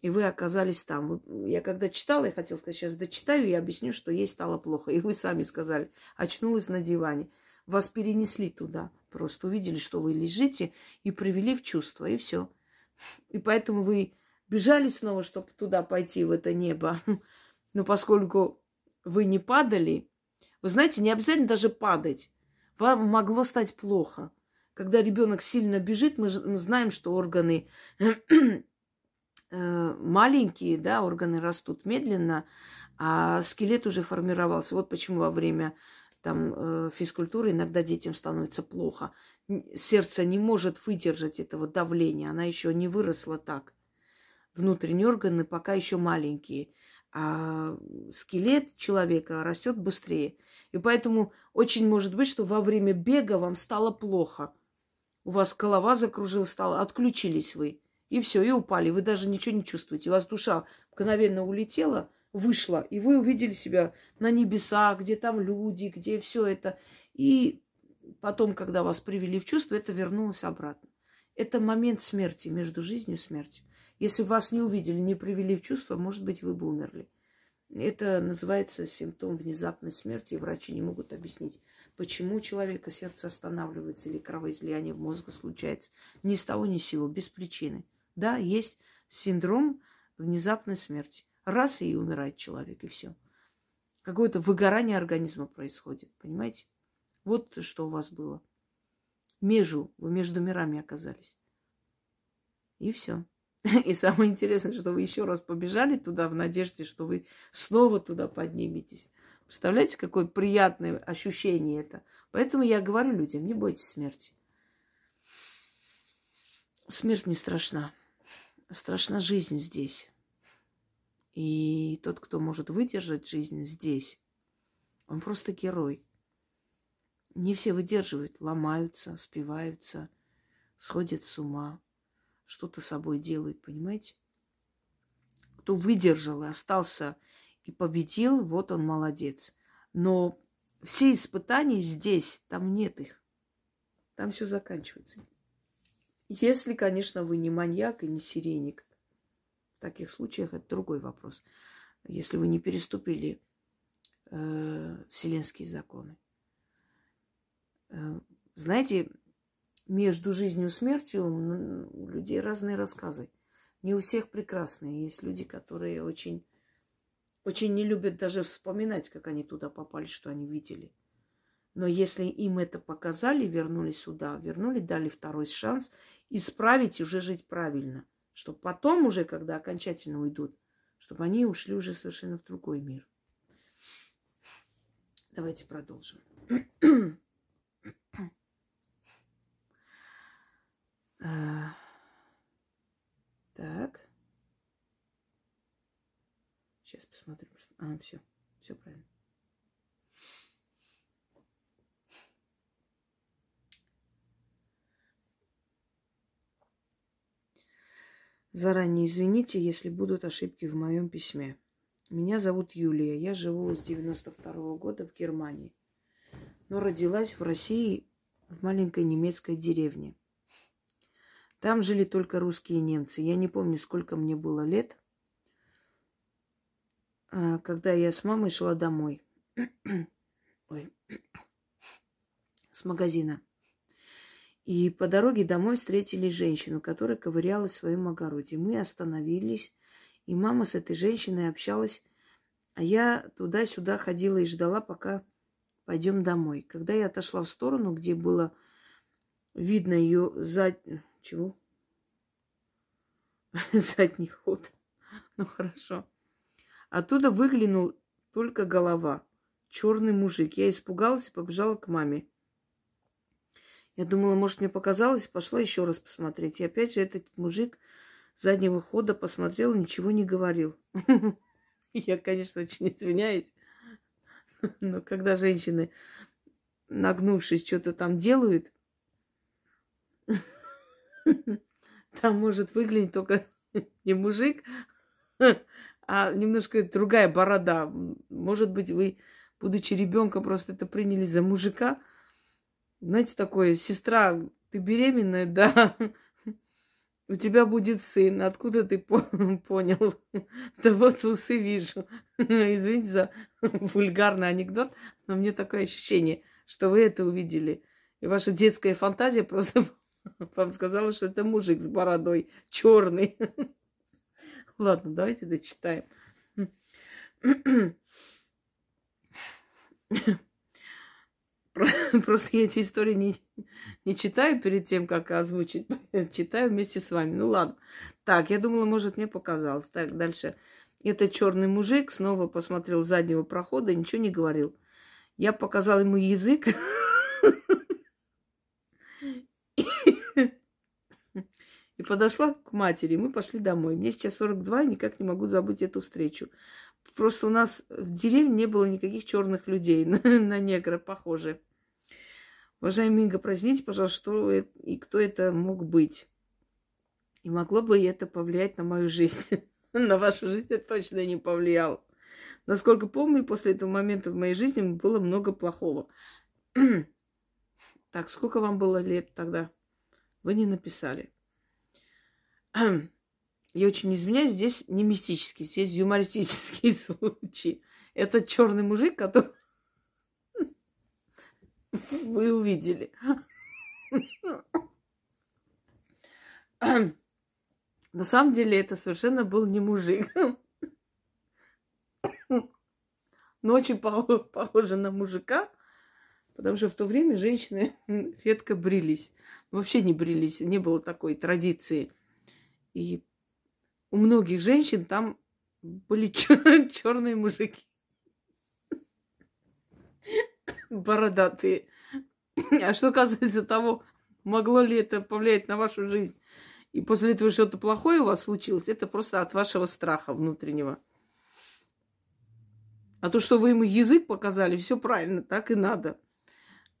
И вы оказались там. Я когда читала, я хотела сказать, сейчас дочитаю и объясню, что ей стало плохо. И вы сами сказали, очнулась на диване. Вас перенесли туда. Просто увидели, что вы лежите, и привели в чувство, и все. И поэтому вы бежали снова, чтобы туда пойти, в это небо. (laughs) Но поскольку вы не падали, вы знаете, не обязательно даже падать. Вам могло стать плохо. Когда ребенок сильно бежит, мы, знаем, что органы (clears throat) э, маленькие, да, органы растут медленно, а скелет уже формировался. Вот почему во время там э, физкультуры иногда детям становится плохо. Сердце не может выдержать этого давления, она еще не выросла так внутренние органы пока еще маленькие, а скелет человека растет быстрее. И поэтому очень может быть, что во время бега вам стало плохо. У вас голова закружилась, стала, отключились вы. И все, и упали. Вы даже ничего не чувствуете. У вас душа мгновенно улетела, вышла, и вы увидели себя на небесах, где там люди, где все это. И потом, когда вас привели в чувство, это вернулось обратно. Это момент смерти, между жизнью и смертью. Если вас не увидели, не привели в чувство, может быть, вы бы умерли. Это называется симптом внезапной смерти, и врачи не могут объяснить, почему у человека сердце останавливается или кровоизлияние в мозга случается. Ни с того, ни с сего, без причины. Да, есть синдром внезапной смерти. Раз и умирает человек, и все. Какое-то выгорание организма происходит, понимаете? Вот что у вас было. межу, вы между мирами оказались. И все. (laughs) И самое интересное, что вы еще раз побежали туда в надежде, что вы снова туда подниметесь. Представляете, какое приятное ощущение это? Поэтому я говорю людям, не бойтесь смерти. Смерть не страшна. Страшна жизнь здесь. И тот, кто может выдержать жизнь здесь, он просто герой. Не все выдерживают, ломаются, спиваются, сходят с ума, что-то собой делают, понимаете? Кто выдержал и остался и победил, вот он молодец. Но все испытания здесь, там нет их. Там все заканчивается. Если, конечно, вы не маньяк и не сиреник. В таких случаях это другой вопрос. Если вы не переступили э, вселенские законы. Э, знаете, между жизнью и смертью у людей разные рассказы. Не у всех прекрасные. Есть люди, которые очень, очень не любят даже вспоминать, как они туда попали, что они видели. Но если им это показали, вернули сюда, вернули, дали второй шанс, исправить и уже жить правильно. Чтобы потом уже, когда окончательно уйдут, чтобы они ушли уже совершенно в другой мир. Давайте продолжим. (clears throat) А, так. Сейчас посмотрим. А, все. Все правильно. Заранее извините, если будут ошибки в моем письме. Меня зовут Юлия. Я живу с 92 -го года в Германии. Но родилась в России в маленькой немецкой деревне. Там жили только русские и немцы. Я не помню, сколько мне было лет, а, когда я с мамой шла домой. (clears throat) Ой. (clears throat) С магазина. И по дороге домой встретили женщину, которая ковырялась в своем огороде. Мы остановились, и мама с этой женщиной общалась, а я туда-сюда ходила и ждала, пока пойдем домой. Когда я отошла в сторону, где было видно ее зад... Чего? (laughs) Задний ход. Ну хорошо. Оттуда выглянул только голова. Черный мужик. Я испугалась и побежала к маме. Я думала, может, мне показалось, пошла еще раз посмотреть. И опять же этот мужик заднего хода посмотрел, ничего не говорил. (laughs) Я, конечно, очень извиняюсь. (laughs) Но когда женщины, нагнувшись, что-то там делают, там может выглядеть только (laughs) не мужик, а немножко другая борода. Может быть, вы, будучи ребенком, просто это приняли за мужика, знаете, такое, сестра, ты беременная, (laughs) да, у тебя будет сын. Откуда ты (laughs) понял? Да вот усы вижу. Извините за вульгарный анекдот, но мне такое ощущение, что вы это увидели. И ваша детская фантазия просто (laughs) вам сказала, что это мужик с бородой черный. (laughs) Ладно, давайте дочитаем. (laughs) Просто я эти истории не, не читаю перед тем, как озвучить. Читаю вместе с вами. Ну ладно. Так, я думала, может, мне показалось. Так, дальше. Это черный мужик снова посмотрел с заднего прохода и ничего не говорил. Я показал ему язык. И подошла к матери. Мы пошли домой. Мне сейчас 42, и никак не могу забыть эту встречу. Просто у нас в деревне не было никаких черных людей (laughs) на, на негра похожие. Уважаемый Инга, простите, пожалуйста, что и кто это мог быть. И могло бы это повлиять на мою жизнь. (laughs) на вашу жизнь это точно не повлияло. Насколько помню, после этого момента в моей жизни было много плохого. (clears throat) так, сколько вам было лет тогда? Вы не написали. Я очень извиняюсь, здесь не мистический, здесь юмористический (laughs) случай. Это черный мужик, который (laughs) вы увидели. На самом деле это совершенно был не мужик. Но очень похоже на мужика, Потому что в то время женщины (laughs) редко брились. Вообще не брились, не было такой традиции. И у многих женщин там были (laughs) черные мужики. Бородатые. (coughs) А что касается того, могло ли это повлиять на вашу жизнь, и после этого что-то плохое у вас случилось, это просто от вашего страха внутреннего. А то, что вы ему язык показали, все правильно, так и надо.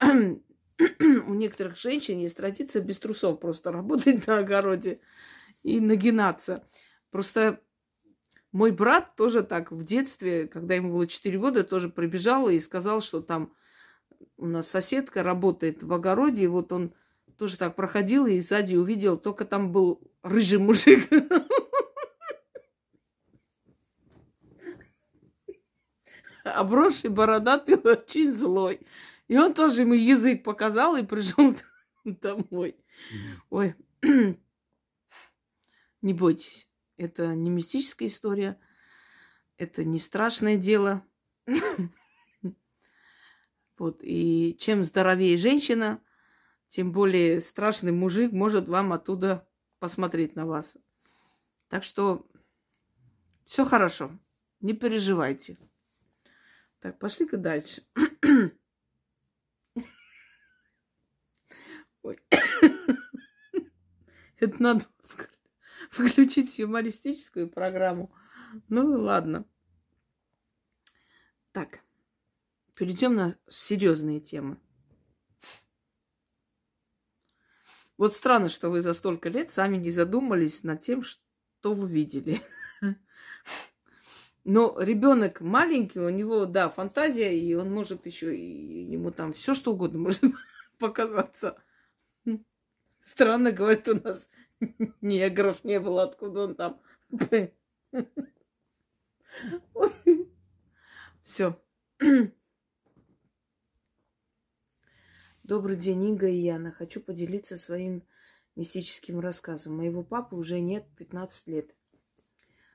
(coughs) У некоторых женщин есть традиция без трусов просто работать на огороде и нагинаться. Просто мой брат тоже так в детстве, когда ему было 4 года, тоже прибежал и сказал, что там у нас соседка работает в огороде, и вот он тоже так проходил и сзади увидел, только там был рыжий мужик. Обросший, бородатый, очень злой. И он тоже ему язык показал и пришел (laughs) домой. Ой, не бойтесь. Это не мистическая история. Это не страшное дело. (laughs) Вот. И чем здоровее женщина, тем более страшный мужик может вам оттуда посмотреть на вас. Так что все хорошо. Не переживайте. Так, пошли-ка дальше. (coughs) Ой. (coughs) Это надо (laughs) включить юмористическую программу. Ну ладно. Так, перейдем на серьезные темы. Вот странно, что вы за столько лет сами не задумались над тем, что вы видели. (laughs) Но ребенок маленький, у него, да, фантазия, и он может еще, и ему там все что угодно может (laughs) показаться. Странно, говорит, у нас (laughs) негров не было, откуда он там. Все. Добрый день, Инга и Яна. Хочу поделиться своим мистическим рассказом. Моего папы уже нет 15 лет.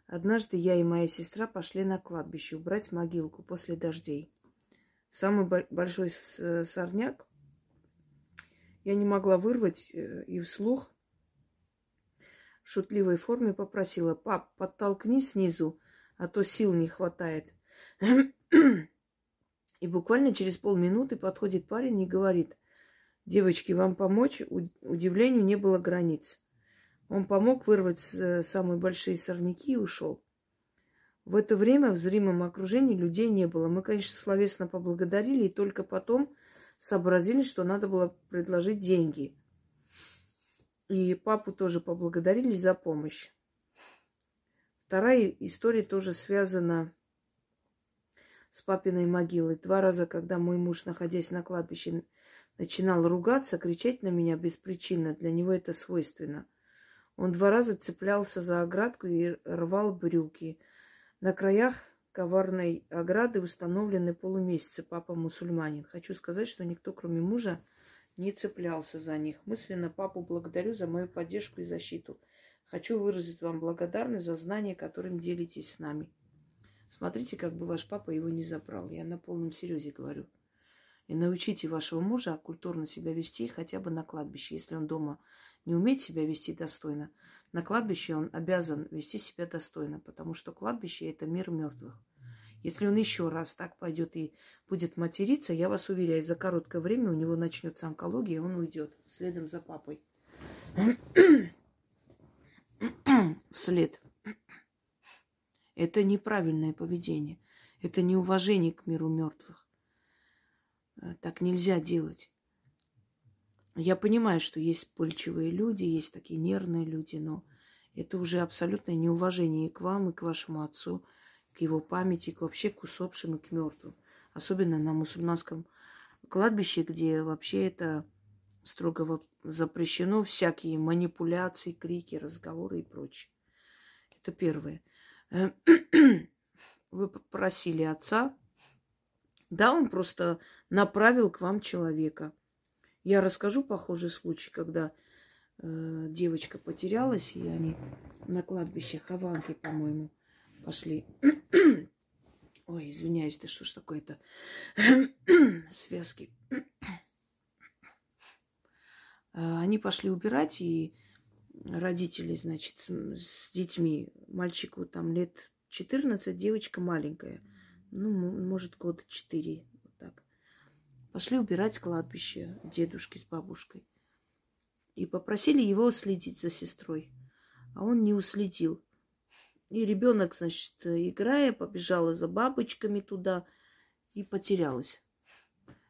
Однажды я и моя сестра пошли на кладбище убрать могилку после дождей. Самый большой сорняк я не могла вырвать э, и вслух в шутливой форме попросила, пап, подтолкни снизу, а то сил не хватает. И буквально через полминуты подходит парень и говорит, девочки, вам помочь? Удивлению не было границ. Он помог вырвать самые большие сорняки и ушел. В это время в зримом окружении людей не было. Мы, конечно, словесно поблагодарили, и только потом сообразили, что надо было предложить деньги – и папу тоже поблагодарили за помощь. Вторая история тоже связана с папиной могилой. Два раза, когда мой муж, находясь на кладбище, начинал ругаться, кричать на меня беспричинно, для него это свойственно. Он два раза цеплялся за оградку и рвал брюки. На краях коварной ограды установлены полумесяцы. Папа мусульманин. Хочу сказать, что никто, кроме мужа, не цеплялся за них. Мысленно папу благодарю за мою поддержку и защиту. Хочу выразить вам благодарность за знания, которым делитесь с нами. Смотрите, как бы ваш папа его не забрал. Я на полном серьезе говорю. И научите вашего мужа культурно себя вести хотя бы на кладбище. Если он дома не умеет себя вести достойно, на кладбище он обязан вести себя достойно, потому что кладбище – это мир мертвых. Если он еще раз так пойдет и будет материться, я вас уверяю, за короткое время у него начнется онкология, и он уйдет следом за папой. (clears throat) Вслед. Это неправильное поведение. Это неуважение к миру мертвых. Э, так нельзя делать. Я понимаю, что есть польчивые люди, есть такие нервные люди, но это уже абсолютное неуважение и к вам, и к вашему отцу, к его памяти, к вообще к усопшим и к мертвым. Особенно на мусульманском кладбище, где вообще это строго запрещено, всякие манипуляции, крики, разговоры и прочее. Это первое. (clears throat) Вы попросили отца, да, он просто направил к вам человека. Я расскажу похожий случай, когда э, девочка потерялась, и они на кладбище Хованки, по-моему, пошли. (clears throat) Ой, извиняюсь, да что ж такое-то? (clears throat) Связки. Э, они пошли убирать, и родители, значит, с детьми. Мальчику там лет 14, девочка маленькая. Ну, может, года 4. Вот так. Пошли убирать кладбище дедушки с бабушкой. И попросили его следить за сестрой. А он не уследил. И ребенок, значит, играя, побежала за бабочками туда и потерялась.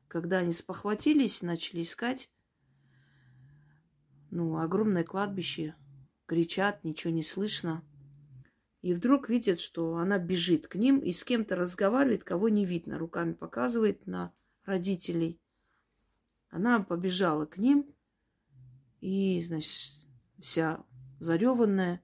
Когда они спохватились, начали искать, ну, огромное кладбище, кричат, ничего не слышно. И вдруг видят, что она бежит к ним и с кем-то разговаривает, кого не видно, руками показывает на родителей. Она побежала к ним и, значит, вся зареванная.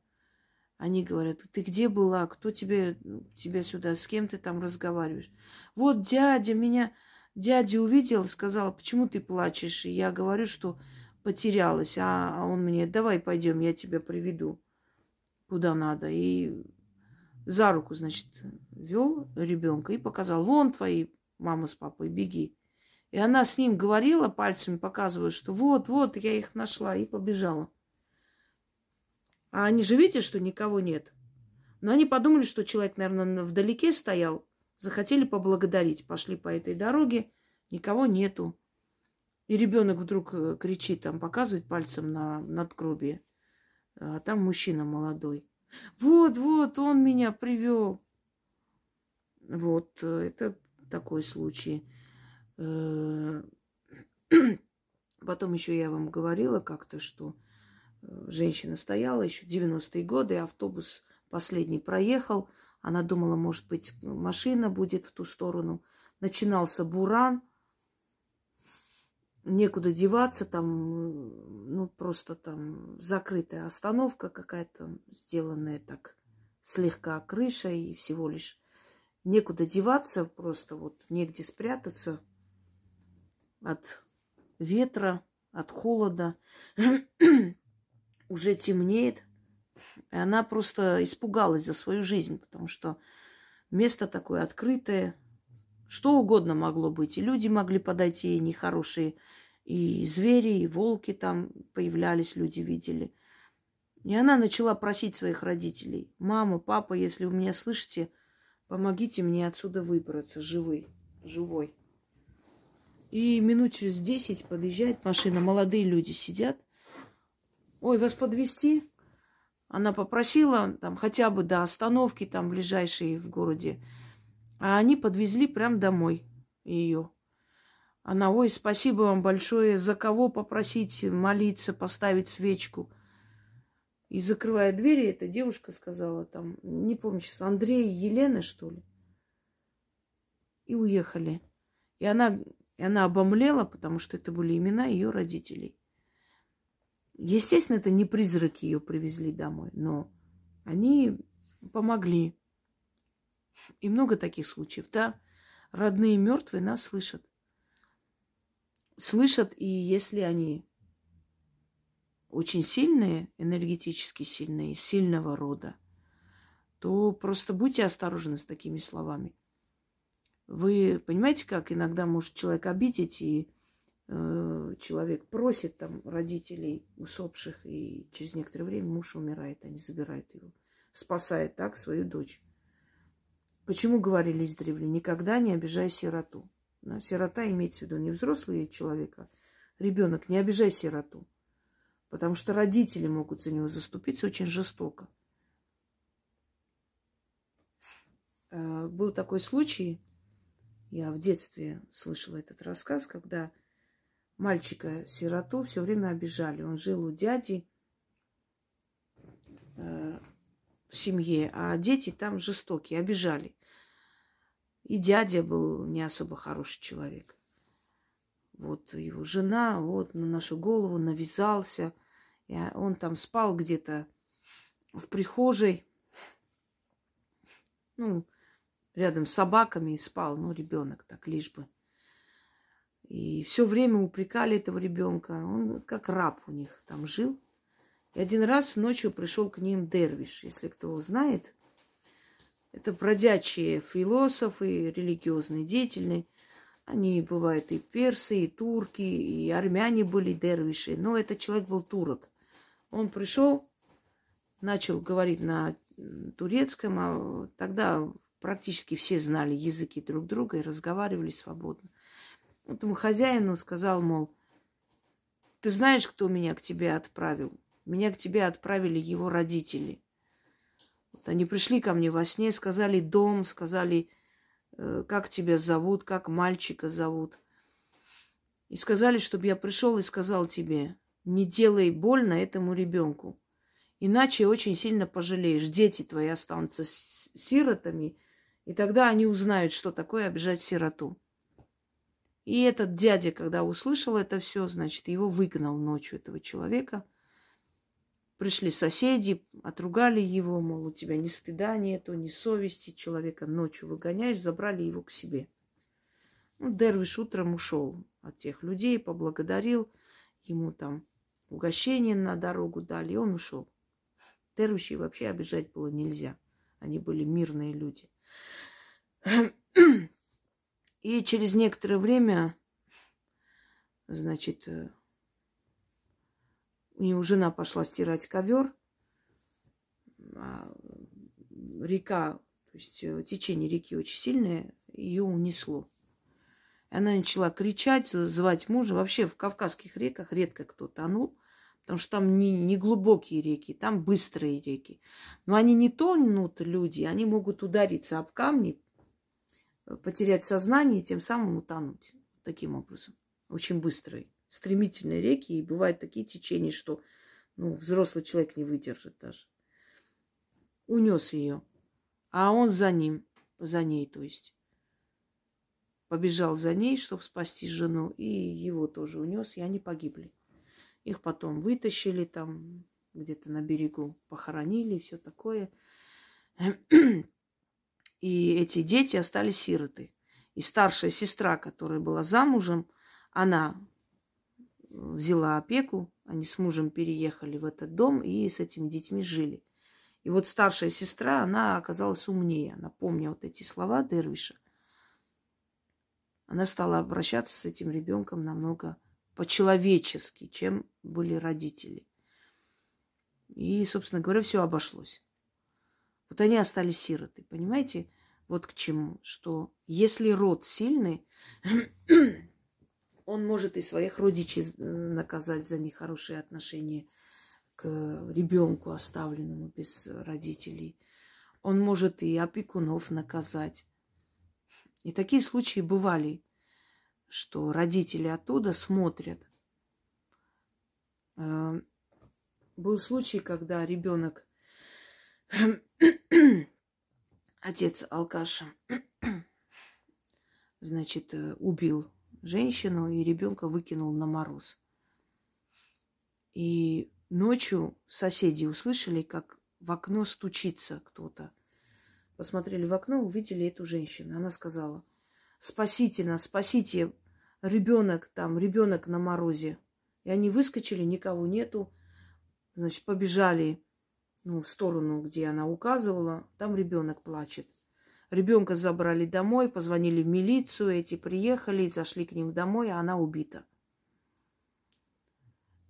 Они говорят, ты где была? Кто тебе, тебя сюда? С кем ты там разговариваешь? Вот дядя меня, дядя увидел, сказал, почему ты плачешь? И я говорю, что потерялась, а, а он мне, давай пойдем, я тебя приведу куда надо. И за руку, значит, вел ребенка и показал, вон твои мама с папой, беги. И она с ним говорила, пальцами показывая, что вот, вот, я их нашла, и побежала. А они же видят, что никого нет. Но они подумали, что человек, наверное, вдалеке стоял, захотели поблагодарить. Пошли по этой дороге, никого нету. И ребенок вдруг э, кричит, там показывает пальцем на надгробие. А там мужчина молодой. Вот, вот, он меня привел. Вот, э, это такой случай. Э, (clears throat) потом еще я вам говорила как-то, что женщина стояла еще 90-е годы, автобус последний проехал. Она думала, может быть, машина будет в ту сторону. Начинался буран. Некуда деваться, там, ну, просто там закрытая остановка какая-то, сделанная так слегка крыша и всего лишь некуда деваться, просто вот негде спрятаться от ветра, от холода (clears throat) уже темнеет. И она просто испугалась за свою жизнь, потому что место такое открытое, что угодно могло быть. И люди могли подойти и нехорошие, и звери, и волки там появлялись, люди видели. И она начала просить своих родителей, мама, папа, если вы меня слышите, помогите мне отсюда выбраться живой, живой. И минут через десять подъезжает машина, молодые люди сидят, Ой, вас подвести? Она попросила там хотя бы до остановки там ближайшей в городе. А они подвезли прям домой ее. Она, ой, спасибо вам большое, за кого попросить молиться, поставить свечку. И закрывая двери, эта девушка сказала, там, не помню сейчас, Андрей и Елена, что ли. И уехали. И она, и она обомлела, потому что это были имена ее родителей. Естественно, это не призраки ее привезли домой, но они помогли. И много таких случаев, да. Родные мертвые нас слышат. Слышат, и если они очень сильные, энергетически сильные, сильного рода, то просто будьте осторожны с такими словами. Вы понимаете, как иногда может человек обидеть и человек просит там родителей усопших, и через некоторое время муж умирает, они забирают его, спасает так свою дочь. Почему говорили издревле, никогда не обижай сироту. Сирота имеется в виду не взрослый человек, а ребенок, не обижай сироту. Потому что родители могут за него заступиться очень жестоко. Э, был такой случай, я в детстве слышала этот рассказ, когда мальчика-сироту все время обижали. Он жил у дяди э, в семье, а дети там жестокие, обижали. И дядя был не особо хороший человек. Вот его жена вот на нашу голову навязался. И он там спал где-то в прихожей. Ну, рядом с собаками спал, ну, ребенок так, лишь бы. И все время упрекали этого ребенка. Он как раб у них там жил. И один раз ночью пришел к ним Дервиш, если кто знает. Это бродячие философы, религиозные, деятельные. Они бывают и персы, и турки, и армяне были дервиши. Но этот человек был турок. Он пришел, начал говорить на турецком, а тогда практически все знали языки друг друга и разговаривали свободно. Этому хозяину сказал, мол, ты знаешь, кто меня к тебе отправил? Меня к тебе отправили его родители. Вот они пришли ко мне во сне, сказали дом, сказали, э, как тебя зовут, как мальчика зовут. И сказали, чтобы я пришел и сказал тебе, не делай больно этому ребенку. Иначе очень сильно пожалеешь. Дети твои останутся сиротами, и тогда они узнают, что такое обижать сироту. И этот дядя, когда услышал это все, значит, его выгнал ночью этого человека. Пришли соседи, отругали его, мол, у тебя ни стыда нету, ни совести. Человека ночью выгоняешь, забрали его к себе. Ну, Дервиш утром ушел от тех людей, поблагодарил. Ему там угощение на дорогу дали, и он ушел. Дервишей вообще обижать было нельзя. Они были мирные люди. И через некоторое время, значит, э, у него жена пошла стирать ковер, а река, то есть э, течение реки очень сильное, ее унесло. Она начала кричать, звать мужа. Вообще в Кавказских реках редко кто тонул, потому что там не, не глубокие реки, там быстрые реки. Но они не тонут люди, они могут удариться об камни, потерять сознание и тем самым утонуть. Таким образом. Очень быстрые, стремительные реки. И бывают такие течения, что ну, взрослый человек не выдержит даже. Унес ее. А он за ним, за ней, то есть. Побежал за ней, чтобы спасти жену, и его тоже унес, и они погибли. Их потом вытащили там где-то на берегу, похоронили, все такое. И эти дети остались сироты. И старшая сестра, которая была замужем, она взяла опеку, они с мужем переехали в этот дом и с этими детьми жили. И вот старшая сестра, она оказалась умнее. Она, помня вот эти слова Дервиша, она стала обращаться с этим ребенком намного по-человечески, чем были родители. И, собственно говоря, все обошлось. Вот они остались сироты, понимаете? Вот к чему, что если род сильный, (clears throat) он может и своих родичей наказать за нехорошие отношения к ребенку, оставленному без родителей. Он может и опекунов наказать. И такие случаи бывали, что родители оттуда смотрят. Э, был случай, когда ребенок (clears throat) отец алкаша, (clears throat) значит, э, убил женщину и ребенка выкинул на мороз. И ночью соседи услышали, как в окно стучится кто-то. Посмотрели в окно, увидели эту женщину. Она сказала, спасите нас, спасите, ребенок там, ребенок на морозе. И они выскочили, никого нету. Значит, побежали ну, в сторону, где она указывала, там ребенок плачет. Ребенка забрали домой, позвонили в милицию, эти приехали, зашли к ним домой, а она убита.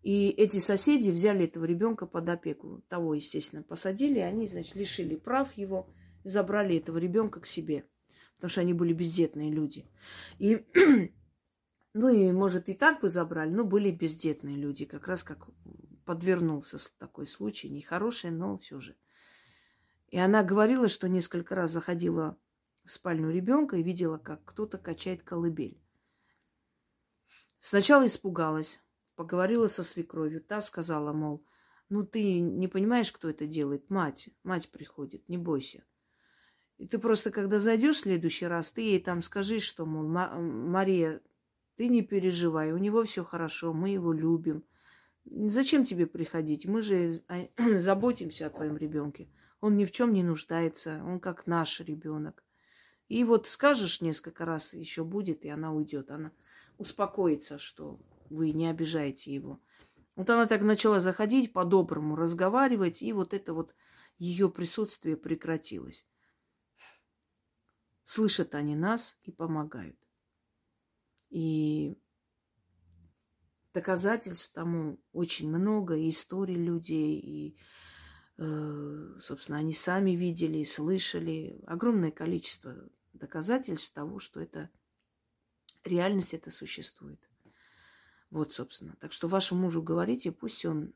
И эти соседи взяли этого ребенка под опеку. Того, естественно, посадили, они, значит, лишили прав его, забрали этого ребенка к себе. Потому что они были бездетные люди. И, (clears throat) ну и, может, и так бы забрали, но были бездетные люди, как раз как подвернулся такой случай, нехороший, но все же. И она говорила, что несколько раз заходила в спальню ребенка и видела, как кто-то качает колыбель. Сначала испугалась, поговорила со свекровью. Та сказала, мол, ну ты не понимаешь, кто это делает? Мать, мать приходит, не бойся. И ты просто, когда зайдешь в следующий раз, ты ей там скажи, что, мол, Мария, ты не переживай, у него все хорошо, мы его любим. Зачем тебе приходить? Мы же а, (clears throat) заботимся о твоем ребенке. Он ни в чем не нуждается, он как наш ребенок. И вот скажешь несколько раз, еще будет, и она уйдет. Она успокоится, что вы не обижаете его. Вот она так начала заходить, по-доброму разговаривать, и вот это вот ее присутствие прекратилось. Слышат они нас и помогают. И доказательств тому очень много, и историй людей, и, э, собственно, они сами видели, слышали. Огромное количество доказательств того, что это реальность это существует. Вот, собственно. Так что вашему мужу говорите, пусть он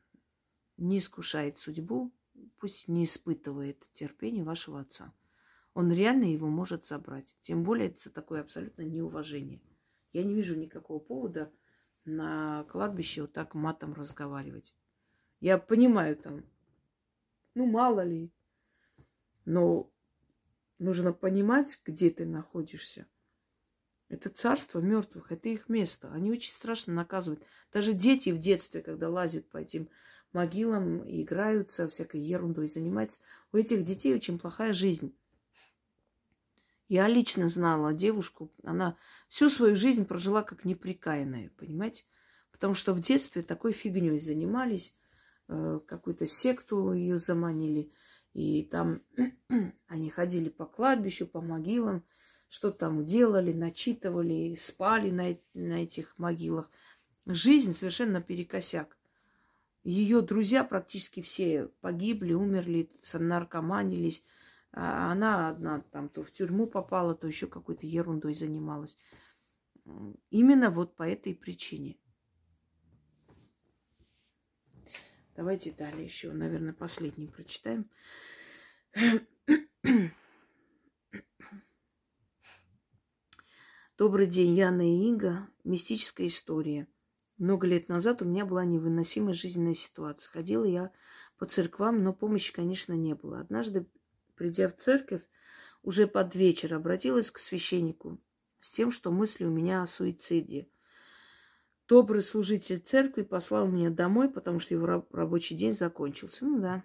не искушает судьбу, пусть не испытывает терпение вашего отца. Он реально его может забрать. Тем более это такое абсолютно неуважение. Я не вижу никакого повода на кладбище вот так матом разговаривать. Я понимаю там, ну мало ли, но нужно понимать, где ты находишься. Это царство мертвых, это их место. Они очень страшно наказывают. Даже дети в детстве, когда лазят по этим могилам, играются, всякой ерундой занимаются, у этих детей очень плохая жизнь. Я лично знала девушку, она всю свою жизнь прожила как неприкаянная, понимаете? Потому что в детстве такой фигней занимались, э, какую-то секту ее заманили, и там (clears throat) они ходили по кладбищу, по могилам, что там делали, начитывали, спали на, на этих могилах. Жизнь совершенно перекосяк. Ее друзья практически все погибли, умерли, наркоманились. А она одна там то в тюрьму попала, то еще какой-то ерундой занималась. Именно вот по этой причине. Давайте далее еще, наверное, последний прочитаем. Добрый день, Яна и Инга. Мистическая история. Много лет назад у меня была невыносимая жизненная ситуация. Ходила я по церквам, но помощи, конечно, не было. Однажды придя в церковь, уже под вечер обратилась к священнику с тем, что мысли у меня о суициде. Добрый служитель церкви послал меня домой, потому что его рабочий день закончился. Ну да.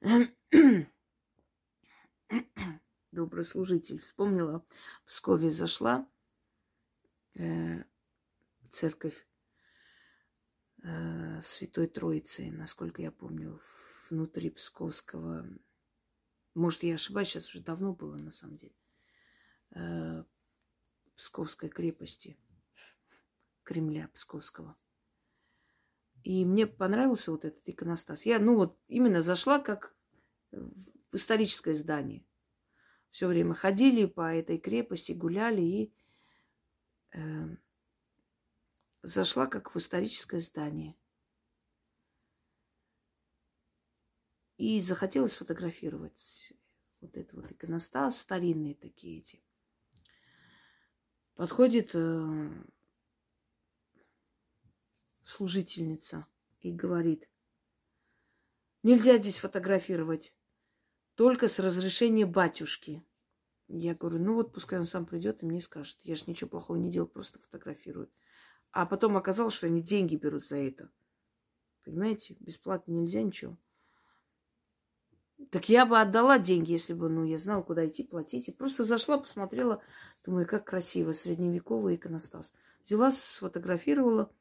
(coughs) Добрый служитель. Вспомнила, в Пскове зашла э, церковь э, Святой Троицы, насколько я помню, внутри Псковского может, я ошибаюсь, сейчас уже давно было, на самом деле. Э, Псковской крепости. Кремля Псковского. И мне понравился вот этот иконостас. Я, ну вот, именно зашла как в историческое здание. Все время ходили по этой крепости, гуляли и э, зашла как в историческое здание. И захотелось сфотографировать вот это вот иконостас, старинные такие эти. Подходит э, служительница и говорит, нельзя здесь фотографировать, только с разрешения батюшки. Я говорю, ну вот пускай он сам придет и мне скажет. Я же ничего плохого не делал, просто фотографирую. А потом оказалось, что они деньги берут за это. Понимаете, бесплатно нельзя ничего. Так я бы отдала деньги, если бы, ну, я знала, куда идти, платить. И просто зашла, посмотрела, думаю, как красиво, средневековый иконостас. Взяла, сфотографировала.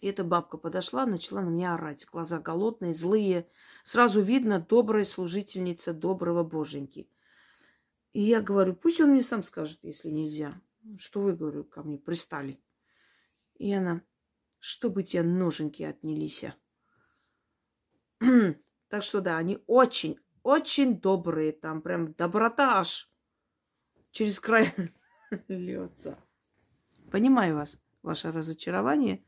И эта бабка подошла, начала на меня орать. Глаза голодные, злые. Сразу видно, добрая служительница доброго боженьки. И я говорю, пусть он мне сам скажет, если нельзя. Что вы, говорю, ко мне пристали? И она, чтобы тебе ноженьки отнялись. Так что да, они очень, очень добрые. Там прям доброта аж через край (laughs) льется. Понимаю вас, ваше разочарование,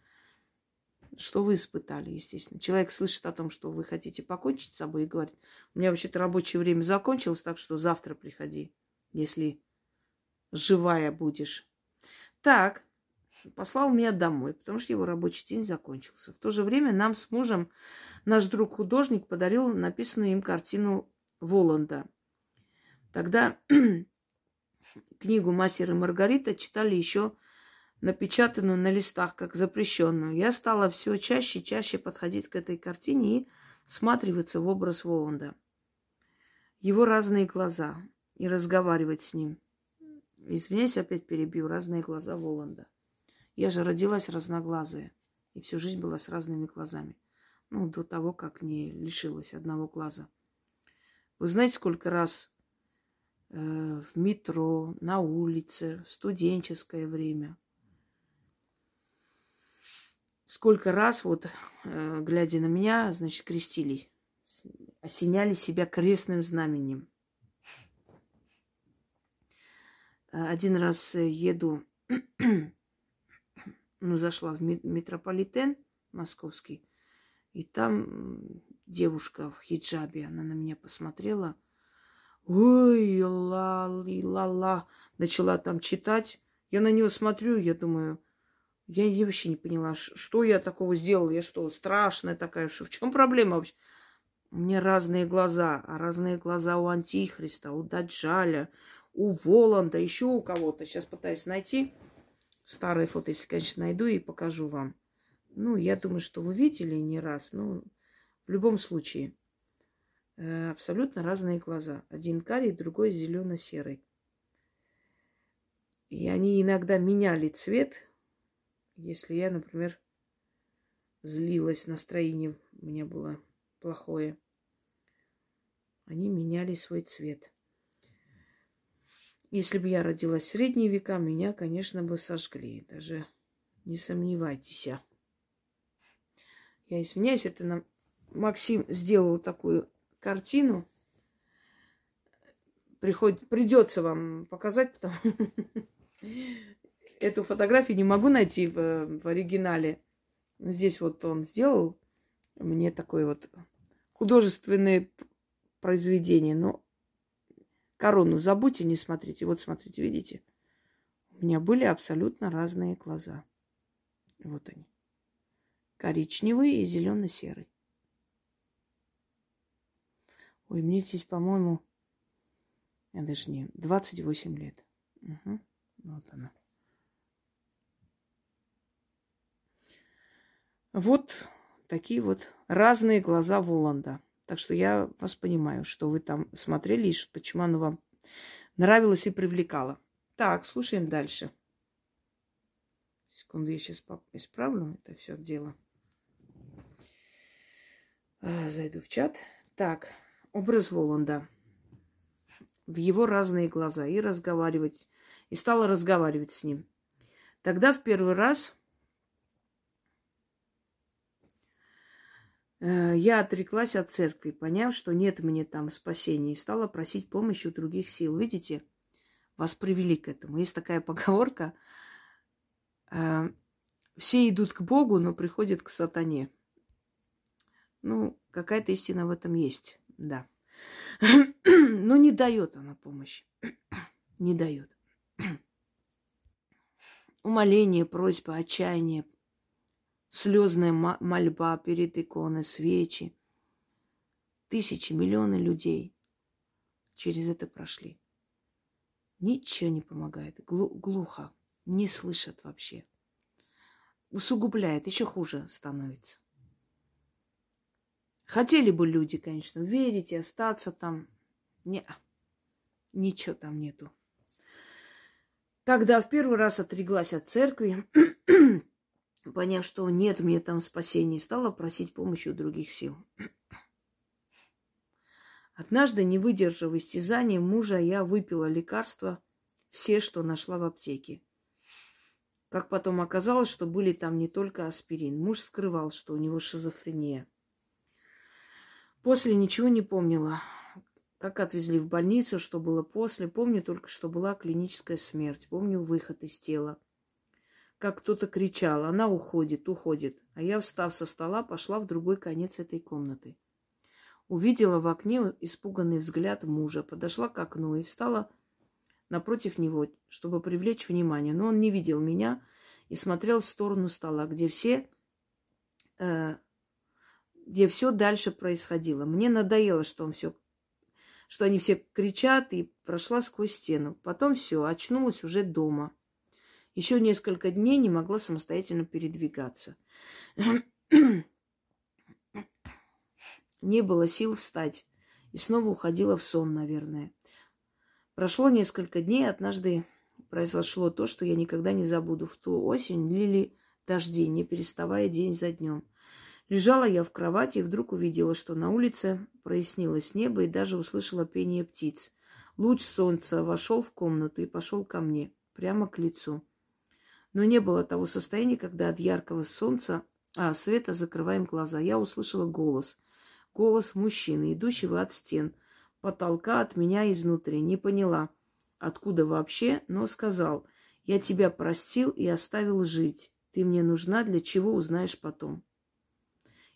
что вы испытали, естественно. Человек слышит о том, что вы хотите покончить с собой и говорит, у меня вообще-то рабочее время закончилось, так что завтра приходи, если живая будешь. Так, послал меня домой, потому что его рабочий день закончился. В то же время нам с мужем наш друг-художник подарил написанную им картину Воланда. Тогда (clears throat) книгу «Мастер и Маргарита» читали еще напечатанную на листах, как запрещенную. Я стала все чаще и чаще подходить к этой картине и всматриваться в образ Воланда. Его разные глаза и разговаривать с ним. Извиняюсь, опять перебью. Разные глаза Воланда. Я же родилась разноглазая. И всю жизнь была с разными глазами. Ну, до того, как не лишилась одного глаза. Вы знаете, сколько раз э, в метро, на улице, в студенческое время. Сколько раз, вот, э, глядя на меня, значит, крестились, осеняли себя крестным знаменем. Один раз еду, (clears throat) ну, зашла в метрополитен московский, и там девушка в хиджабе, она на меня посмотрела. Ой, ла-ли-ла-ла. Начала там читать. Я на нее смотрю, я думаю, я, я вообще не поняла, что я такого сделала. Я что, страшная такая, что в чем проблема вообще? У меня разные глаза, а разные глаза у Антихриста, у Даджаля, у Воланда, еще у кого-то. Сейчас пытаюсь найти старые фото, если, конечно, найду и покажу вам. Ну, я думаю, что вы видели не раз. Ну, в любом случае, э, абсолютно разные глаза. Один карий, другой зелено-серый. И они иногда меняли цвет, если я, например, злилась, настроение у меня было плохое. Они меняли свой цвет. Если бы я родилась в средние века, меня, конечно, бы сожгли. Даже не сомневайтесь. Я извиняюсь, это нам Максим сделал такую картину. Приходит, придется вам показать, потому (laughs) эту фотографию не могу найти в, в оригинале. Здесь вот он сделал мне такое вот художественное произведение. Но корону забудьте, не смотрите. Вот смотрите, видите? У меня были абсолютно разные глаза. Вот они коричневый и зелено-серый. Ой, мне здесь, по-моему, я даже не, 28 лет. Угу. Вот она. Вот такие вот разные глаза Воланда. Так что я вас понимаю, что вы там смотрели и почему оно вам нравилось и привлекало. Так, слушаем дальше. Секунду, я сейчас исправлю это все дело. А, зайду в чат. Так, образ Воланда. В его разные глаза. И разговаривать. И стала разговаривать с ним. Тогда в первый раз э, я отреклась от церкви, поняв, что нет мне там спасения, и стала просить помощи у других сил. Видите, вас привели к этому. Есть такая (laughs) поговорка. Э, все идут к Богу, но приходят к сатане. Ну, какая-то истина в этом есть, да. (clears throat) Но не дает она помощи. (clears throat) Не дает. (clears throat) Умоление, просьба, отчаяние, слезная мольба перед иконой, свечи. Тысячи, миллионы людей через это прошли. Ничего не помогает. глухо. Не слышат вообще. Усугубляет. Еще хуже становится. Хотели бы люди, конечно, верить и остаться там. Не, ничего там нету. Тогда в первый раз отреглась от церкви, (clears throat) поняв, что нет мне там спасения, стала просить помощи у других сил. Однажды, не выдержав истязания мужа, я выпила лекарства, все, что нашла в аптеке. Как потом оказалось, что были там не только аспирин. Муж скрывал, что у него шизофрения. После ничего не помнила. Как отвезли в больницу, что было после. Помню только, что была клиническая смерть. Помню выход из тела. Как кто-то кричал, она уходит, уходит. А я, встав со стола, пошла в другой конец этой комнаты. Увидела в окне испуганный взгляд мужа, подошла к окну и встала напротив него, чтобы привлечь внимание. Но он не видел меня и смотрел в сторону стола, где все э, где все дальше происходило. Мне надоело, что он все, что они все кричат, и прошла сквозь стену. Потом все, очнулась уже дома. Еще несколько дней не могла самостоятельно передвигаться. Не было сил встать. И снова уходила в сон, наверное. Прошло несколько дней, однажды произошло то, что я никогда не забуду. В ту осень лили дожди, не переставая день за днем. Лежала я в кровати и вдруг увидела, что на улице прояснилось небо и даже услышала пение птиц. Луч солнца вошел в комнату и пошел ко мне, прямо к лицу. Но не было того состояния, когда от яркого солнца, а, света закрываем глаза. Я услышала голос. Голос мужчины, идущего от стен, потолка от меня изнутри. Не поняла, откуда вообще, но сказал, я тебя простил и оставил жить. Ты мне нужна, для чего узнаешь потом.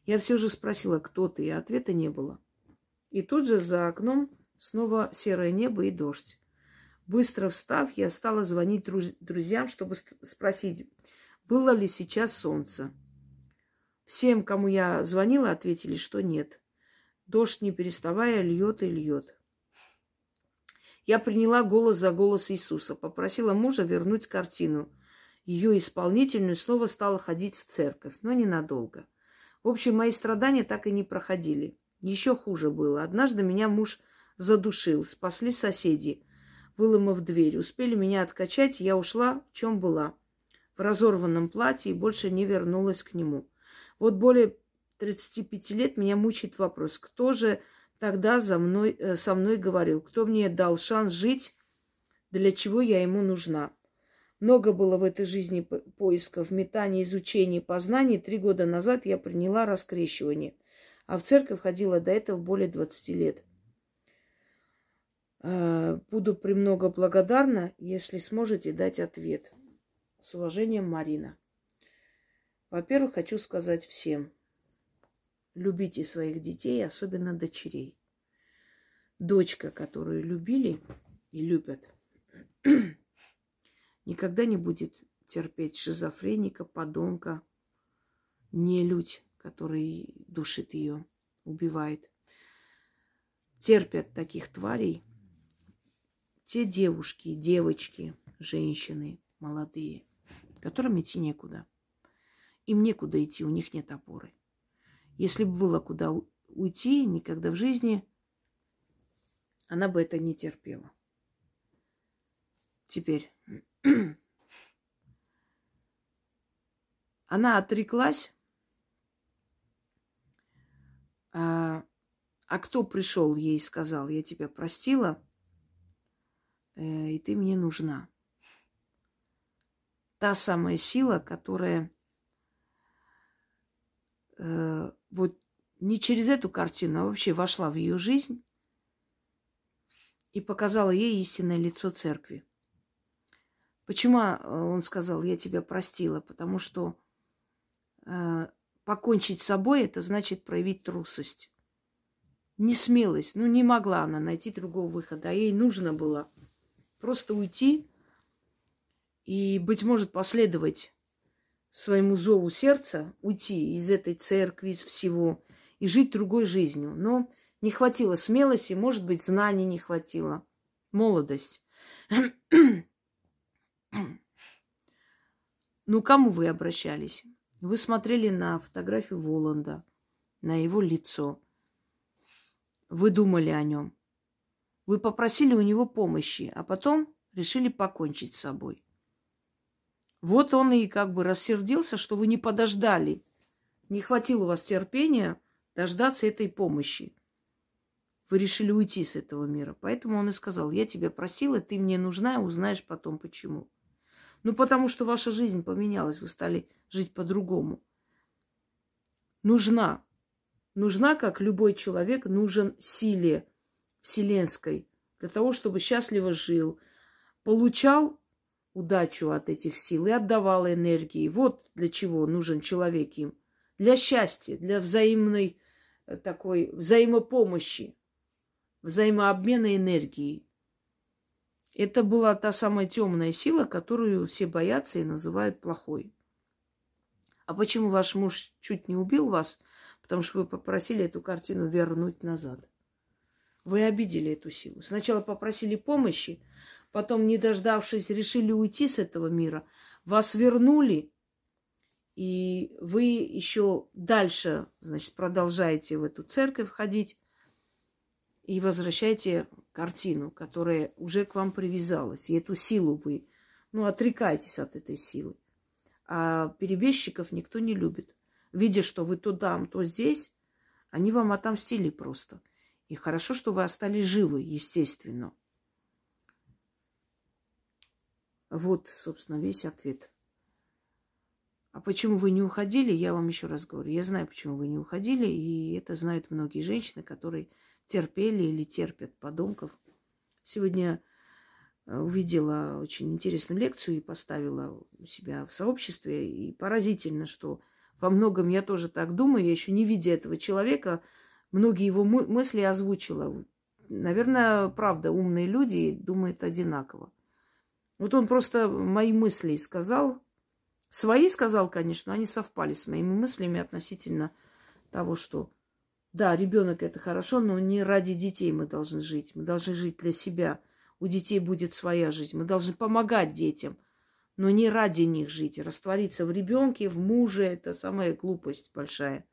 Я все же спросила, кто ты, и ответа не было. И тут же за окном снова серое небо и дождь. Быстро встав, я стала звонить друз- друзьям, чтобы спросить, было ли сейчас солнце. Всем, кому я звонила, ответили, что нет. Дождь, не переставая, льет и льет. Я приняла голос за голос Иисуса, попросила мужа вернуть картину. Ее исполнительную снова стала ходить в церковь, но ненадолго. В общем, мои страдания так и не проходили. Еще хуже было. Однажды меня муж задушил, спасли соседи, выломав дверь. Успели меня откачать, я ушла, в чем была. В разорванном платье и больше не вернулась к нему. Вот более 35 лет меня мучает вопрос, кто же тогда за мной, э, со мной говорил, кто мне дал шанс жить, для чего я ему нужна. Много было в этой жизни поисков, метаний, изучений, познаний. Три года назад я приняла раскрещивание, а в церковь ходила до этого более 20 лет. Э, буду премного благодарна, если сможете дать ответ. С уважением, Марина. Во-первых, хочу сказать всем, любите своих детей, особенно дочерей. Дочка, которую любили и любят, никогда не будет терпеть шизофреника, подонка, нелюдь, который душит ее, убивает. Терпят таких тварей те девушки, девочки, женщины молодые, которым идти некуда. Им некуда идти, у них нет опоры. Если бы было куда уйти, никогда в жизни она бы это не терпела. Теперь (clears throat) она отреклась, а, а кто пришел ей и сказал, я тебя простила, Э, и ты мне нужна. Та самая сила, которая э, вот не через эту картину, а вообще вошла в ее жизнь и показала ей истинное лицо церкви. Почему э, он сказал, я тебя простила? Потому что э, покончить с собой это значит проявить трусость. Не смелость. Ну, не могла она найти другого выхода, а ей нужно было Просто уйти и, быть может, последовать своему зову сердца, уйти из этой церкви, из всего и жить другой жизнью. Но не хватило смелости, может быть, знаний не хватило, молодость. (clears throat) Ну, кому вы обращались? Вы смотрели на фотографию Воланда, на его лицо. Вы думали о нем. Вы попросили у него помощи, а потом решили покончить с собой. Вот он и как бы рассердился, что вы не подождали. Не хватило у вас терпения дождаться этой помощи. Вы решили уйти с этого мира. Поэтому он и сказал, я тебя просила, ты мне нужна, узнаешь потом почему. Ну, потому что ваша жизнь поменялась, вы стали жить по-другому. Нужна. Нужна, как любой человек, нужен силе вселенской, для того, чтобы счастливо жил, получал удачу от этих сил и отдавал энергии. Вот для чего нужен человек им. Для счастья, для взаимной э, такой взаимопомощи, взаимообмена энергией. Это была та самая темная сила, которую все боятся и называют плохой. А почему ваш муж чуть не убил вас? Потому что вы попросили эту картину вернуть назад. Вы обидели эту силу. Сначала попросили помощи, потом, не дождавшись, решили уйти с этого мира. Вас вернули, и вы еще дальше, значит, продолжаете в эту церковь ходить и возвращаете картину, которая уже к вам привязалась. И эту силу вы, ну, отрекаетесь от этой силы. А перебежчиков никто не любит. Видя, что вы то там, то здесь, они вам отомстили просто – и хорошо, что вы остались живы, естественно. Вот, собственно, весь ответ. А почему вы не уходили, я вам еще раз говорю. Я знаю, почему вы не уходили, и это знают многие женщины, которые терпели или терпят подонков. Сегодня э, увидела очень интересную лекцию и поставила у себя в сообществе. И поразительно, что во многом я тоже так думаю. Я еще не видя этого человека, многие его мысли озвучила. Наверное, правда, умные люди думают одинаково. Вот он просто мои мысли сказал. Свои сказал, конечно, они совпали с моими мыслями относительно того, что да, ребенок это хорошо, но не ради детей мы должны жить. Мы должны жить для себя. У детей будет своя жизнь. Мы должны помогать детям, но не ради них жить. Раствориться в ребенке, в муже – это самая глупость большая.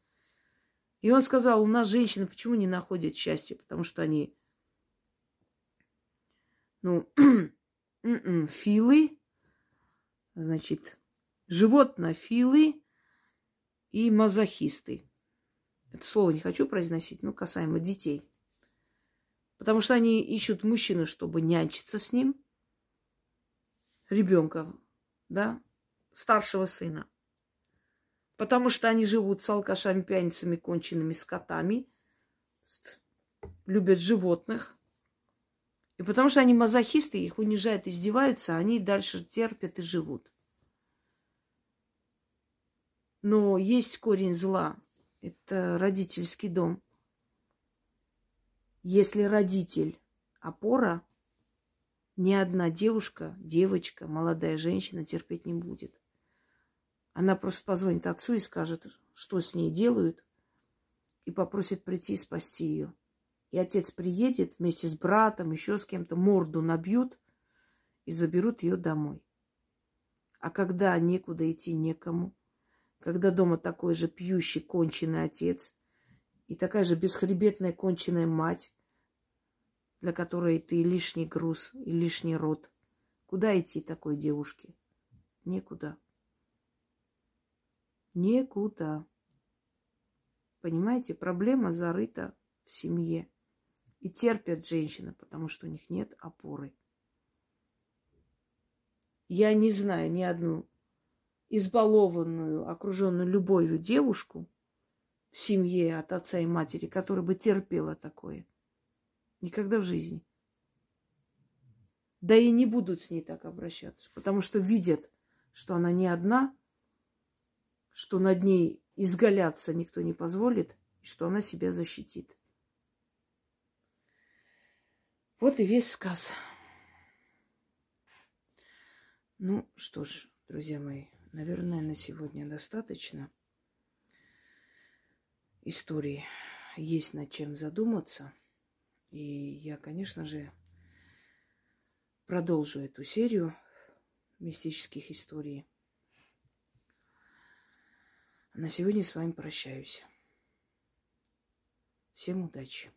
И он сказал, у нас женщины почему не находят счастья? Потому что они, ну, (clears throat) м-м, филы, значит, животнофилы и мазохисты. Это слово не хочу произносить, но касаемо детей. Потому что они ищут мужчину, чтобы нянчиться с ним, ребенка, да, старшего сына. Потому что они живут с алкашами, пьяницами, конченными скотами, любят животных. И потому что они мазохисты, их унижают, издеваются, они дальше терпят и живут. Но есть корень зла. Это родительский дом. Если родитель опора, ни одна девушка, девочка, молодая женщина терпеть не будет. Она просто позвонит отцу и скажет, что с ней делают, и попросит прийти и спасти ее. И отец приедет вместе с братом, еще с кем-то, морду набьют и заберут ее домой. А когда некуда идти некому, когда дома такой же пьющий, конченый отец и такая же бесхребетная, конченая мать, для которой ты лишний груз и лишний род. Куда идти такой девушке? Некуда. Некуда. Понимаете, проблема зарыта в семье. И терпят женщины, потому что у них нет опоры. Я не знаю ни одну избалованную, окруженную любовью девушку в семье от отца и матери, которая бы терпела такое. Никогда в жизни. Да и не будут с ней так обращаться, потому что видят, что она не одна, что над ней изгаляться никто не позволит, и что она себя защитит. Вот и весь сказ. Ну что ж, друзья мои, Наверное, на сегодня достаточно истории. Есть над чем задуматься. И я, конечно же, продолжу эту серию мистических историй. на сегодня с вами прощаюсь. Всем удачи!